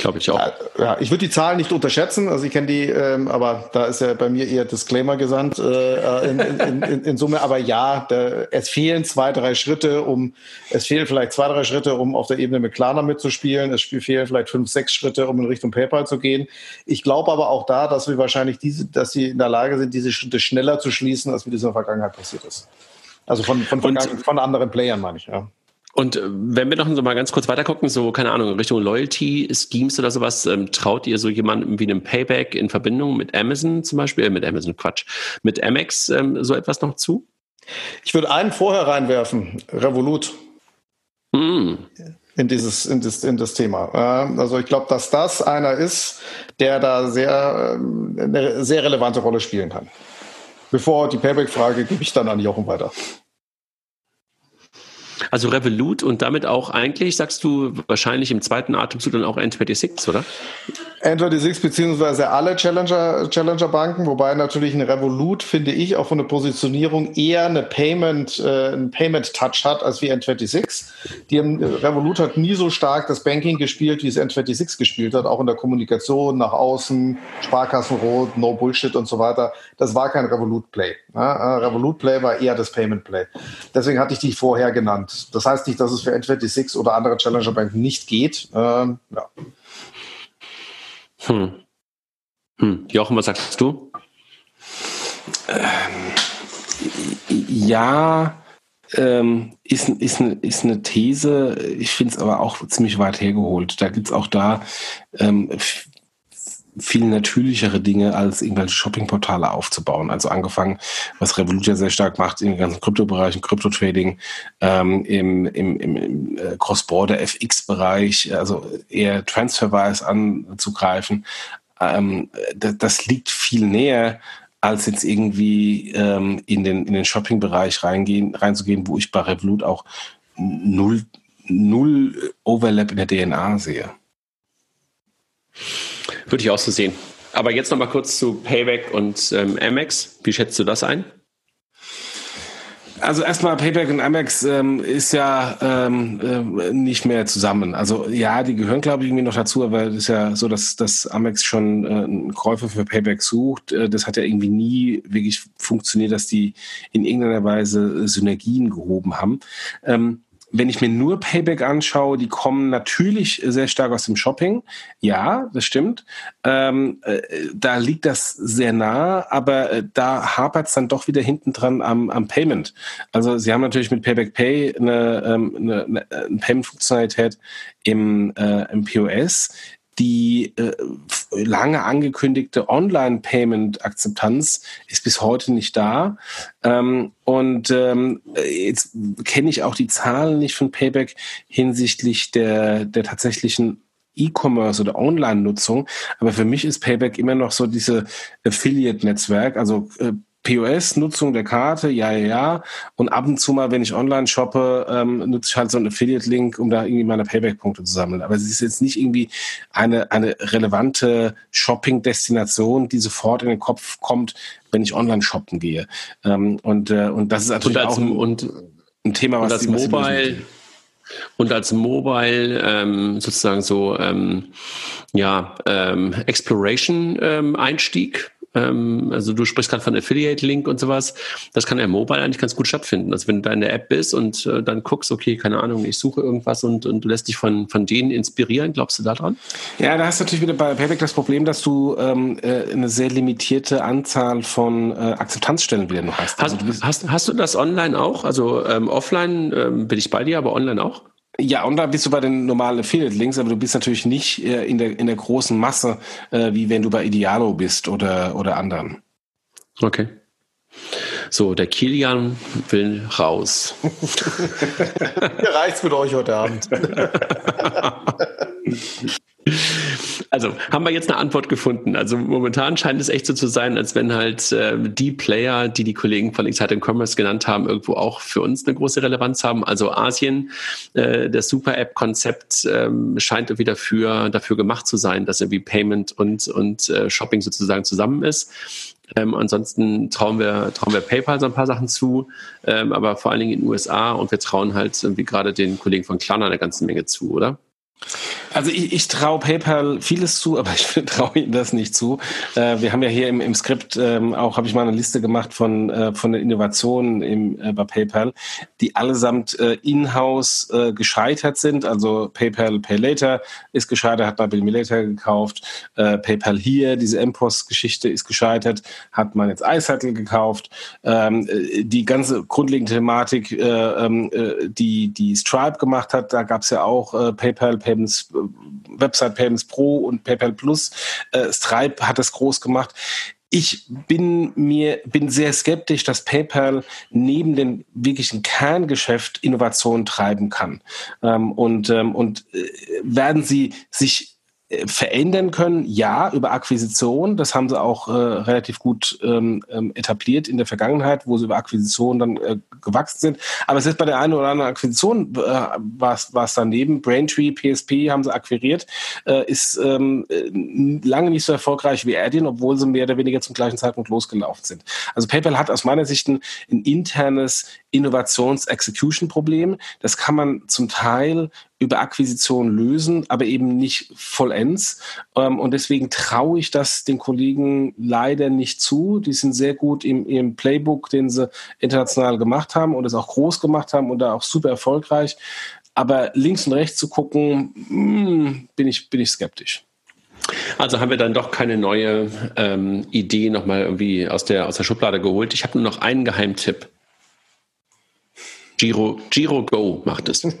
S3: Glaube ich auch. Ja, ich würde die Zahlen nicht unterschätzen. Also ich kenne die, ähm, aber da ist ja bei mir eher Disclaimer gesandt äh, in, in, in, in, Summe. Aber ja, da, es fehlen zwei, drei Schritte, um es fehlen vielleicht zwei, drei Schritte, um auf der Ebene mit Klarna mitzuspielen. Es fehlen vielleicht fünf, sechs Schritte, um in Richtung PayPal zu gehen. Ich glaube aber auch da, dass wir wahrscheinlich diese, dass sie in der Lage sind, diese Schritte schneller zu schließen, als wie das in der Vergangenheit passiert ist. Also von, von, von, von anderen Playern meine ich, ja.
S4: Und äh, wenn wir noch so mal ganz kurz weitergucken, so, keine Ahnung, in Richtung Loyalty-Schemes oder sowas, ähm, traut ihr so jemandem wie einem Payback in Verbindung mit Amazon zum Beispiel, äh, mit Amazon, Quatsch, mit Amex ähm, so etwas noch zu?
S3: Ich würde einen vorher reinwerfen, Revolut. Mm. In dieses, in das, in das Thema. Also ich glaube, dass das einer ist, der da sehr, ähm, eine sehr relevante Rolle spielen kann. Bevor die Payback-Frage gebe ich dann an Jochen weiter.
S4: Also Revolut und damit auch eigentlich, sagst du, wahrscheinlich im zweiten Atemzug dann auch N26, oder?
S3: N26 beziehungsweise alle Challenger, Challenger Banken, wobei natürlich ein Revolut, finde ich, auch von der Positionierung eher eine Payment, äh, einen Payment Touch hat als wie N26. Die haben, Revolut hat nie so stark das Banking gespielt, wie es N26 gespielt hat, auch in der Kommunikation nach außen, Sparkassenrot, No Bullshit und so weiter. Das war kein Revolut Play. Ja, äh, Revolut Play war eher das Payment Play. Deswegen hatte ich die vorher genannt. Das heißt nicht, dass es für N26 oder andere Challenger Banken nicht geht. Ähm, ja.
S4: Hm. Hm. Jochen, was sagst du?
S2: Ähm, ja, ähm, ist, ist, eine, ist eine These. Ich finde es aber auch ziemlich weit hergeholt. Da gibt es auch da ähm, viel natürlichere Dinge, als irgendwelche Shoppingportale aufzubauen. Also angefangen, was Revolut ja sehr stark macht, im ganzen Kryptobereich, im Kryptotrading, ähm, im, im, im, äh, Cross-Border FX-Bereich, also eher Transferwise anzugreifen. Ähm, das, das liegt viel näher als jetzt irgendwie ähm, in den, in den Shopping-Bereich reingehen, reinzugehen, wo ich bei Revolut auch null, null Overlap in der DNA sehe.
S4: Würde ich auch so sehen. Aber jetzt noch mal kurz zu Payback und ähm, Amex. Wie schätzt du das ein?
S2: Also erstmal Payback und Amex ähm, ist ja ähm, äh, nicht mehr zusammen. Also ja, die gehören glaube ich irgendwie noch dazu, aber es ist ja so, dass, dass Amex schon äh, einen Käufer für Payback sucht. Äh, das hat ja irgendwie nie wirklich funktioniert, dass die in irgendeiner Weise Synergien gehoben haben. Ähm, wenn ich mir nur Payback anschaue, die kommen natürlich sehr stark aus dem Shopping. Ja, das stimmt. Ähm, äh, da liegt das sehr nah, aber äh, da hapert es dann doch wieder hinten dran am, am Payment. Also sie haben natürlich mit Payback Pay eine, ähm, eine, eine Payment-Funktionalität im, äh, im POS, die äh, lange angekündigte Online-Payment-Akzeptanz ist bis heute nicht da. Ähm, und ähm, jetzt kenne ich auch die Zahlen nicht von Payback hinsichtlich der, der tatsächlichen E-Commerce oder Online-Nutzung. Aber für mich ist Payback immer noch so diese Affiliate-Netzwerk, also äh, POS-Nutzung der Karte, ja, ja, ja. Und ab und zu mal, wenn ich online shoppe, ähm, nutze ich halt so einen Affiliate-Link, um da irgendwie meine Payback-Punkte zu sammeln. Aber es ist jetzt nicht irgendwie eine, eine relevante Shopping-Destination, die sofort in den Kopf kommt, wenn ich online shoppen gehe. Ähm, und, äh, und das ist natürlich auch ein,
S4: und, ein Thema, was, und als Mobile und als Mobile ähm, sozusagen so ähm, ja ähm, Exploration ähm, Einstieg ähm, also du sprichst gerade von Affiliate-Link und sowas. Das kann ja mobile eigentlich ganz gut stattfinden. Also wenn du da in der App bist und äh, dann guckst, okay, keine Ahnung, ich suche irgendwas und, und du lässt dich von, von denen inspirieren, glaubst du da dran?
S2: Ja, da hast du natürlich wieder bei Payback das Problem, dass du ähm, äh, eine sehr limitierte Anzahl von äh, Akzeptanzstellen wieder noch hast.
S4: Also
S2: hast,
S4: hast, hast du das online auch? Also ähm, offline ähm, bin ich bei dir, aber online auch?
S2: Ja, und da bist du bei den normalen Affiliate-Links, aber du bist natürlich nicht äh, in, der, in der großen Masse, äh, wie wenn du bei Idealo bist oder, oder anderen.
S4: Okay. So, der Kilian will raus.
S3: Mir reicht's mit euch heute Abend.
S4: Also haben wir jetzt eine Antwort gefunden. Also momentan scheint es echt so zu sein, als wenn halt äh, die Player, die die Kollegen von Exciting Commerce genannt haben, irgendwo auch für uns eine große Relevanz haben. Also Asien, äh, das Super-App-Konzept ähm, scheint irgendwie dafür, dafür gemacht zu sein, dass irgendwie Payment und, und äh, Shopping sozusagen zusammen ist. Ähm, ansonsten trauen wir, trauen wir PayPal so ein paar Sachen zu, ähm, aber vor allen Dingen in den USA und wir trauen halt irgendwie gerade den Kollegen von Klarna eine ganze Menge zu, oder?
S2: Also ich, ich traue PayPal vieles zu, aber ich traue ihnen das nicht zu. Äh, wir haben ja hier im, im Skript ähm, auch, habe ich mal eine Liste gemacht von, äh, von den Innovationen im, äh, bei PayPal, die allesamt äh, in-house äh, gescheitert sind. Also PayPal Pay Later ist gescheitert, hat Bill Me Later gekauft. Äh, PayPal hier, diese MPOS-Geschichte ist gescheitert, hat man jetzt iSettle gekauft. Ähm, äh, die ganze grundlegende Thematik, äh, ähm, äh, die, die Stripe gemacht hat, da gab es ja auch PayPal Payments Website Payments Pro und PayPal Plus. Äh, Stripe hat es groß gemacht. Ich bin mir bin sehr skeptisch, dass PayPal neben dem wirklichen Kerngeschäft Innovation treiben kann. Ähm, und ähm, und äh, werden sie sich äh, verändern können, ja, über Akquisition. Das haben sie auch äh, relativ gut ähm, ähm, etabliert in der Vergangenheit, wo sie über Akquisition dann äh, gewachsen sind. Aber es ist bei der einen oder anderen Akquisition äh, war es daneben. Braintree, PSP haben sie akquiriert, äh, ist ähm, äh, lange nicht so erfolgreich wie Adyen, obwohl sie mehr oder weniger zum gleichen Zeitpunkt losgelaufen sind. Also PayPal hat aus meiner Sicht ein, ein internes Innovations-Execution-Problem. Das kann man zum Teil über Akquisition lösen, aber eben nicht vollends. Ähm, und deswegen traue ich das den Kollegen leider nicht zu. Die sind sehr gut im, im Playbook, den sie international gemacht haben und es auch groß gemacht haben und da auch super erfolgreich. Aber links und rechts zu gucken, hm, bin ich, bin ich skeptisch.
S4: Also haben wir dann doch keine neue ähm, Idee nochmal irgendwie aus der, aus der Schublade geholt. Ich habe nur noch einen Geheimtipp. Giro, Giro Go macht es.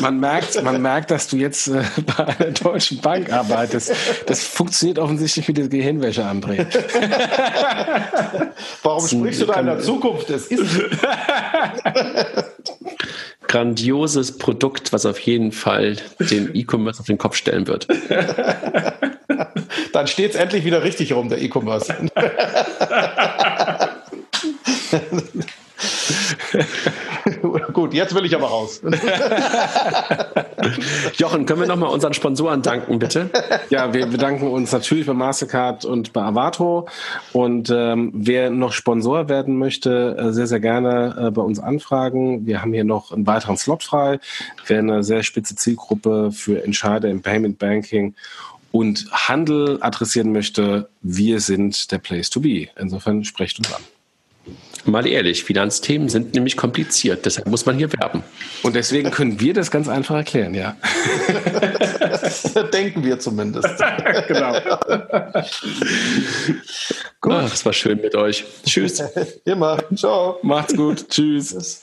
S2: man, merkt, man merkt, dass du jetzt äh, bei einer deutschen Bank arbeitest. Das funktioniert offensichtlich wie das Gehirnwäsche, André.
S3: Warum sprichst du da in der Zukunft? Es ist
S4: grandioses Produkt, was auf jeden Fall den E-Commerce auf den Kopf stellen wird.
S3: Dann steht es endlich wieder richtig rum, der E-Commerce. Gut, jetzt will ich aber raus.
S4: Jochen, können wir nochmal unseren Sponsoren danken, bitte?
S2: Ja, wir bedanken uns natürlich bei Mastercard und bei Avato. Und ähm, wer noch Sponsor werden möchte, äh, sehr, sehr gerne äh, bei uns anfragen. Wir haben hier noch einen weiteren Slot frei. Wir eine sehr spitze Zielgruppe für Entscheider im Payment Banking und Handel adressieren möchte, wir sind der Place to be. Insofern sprecht uns an.
S4: Mal ehrlich, Finanzthemen sind nämlich kompliziert, deshalb muss man hier werben.
S2: Und deswegen können wir das ganz einfach erklären, ja.
S3: Denken wir zumindest. genau.
S4: gut. Ach, es war schön mit euch. Tschüss.
S3: Immer. Ciao.
S2: Macht's gut. Tschüss.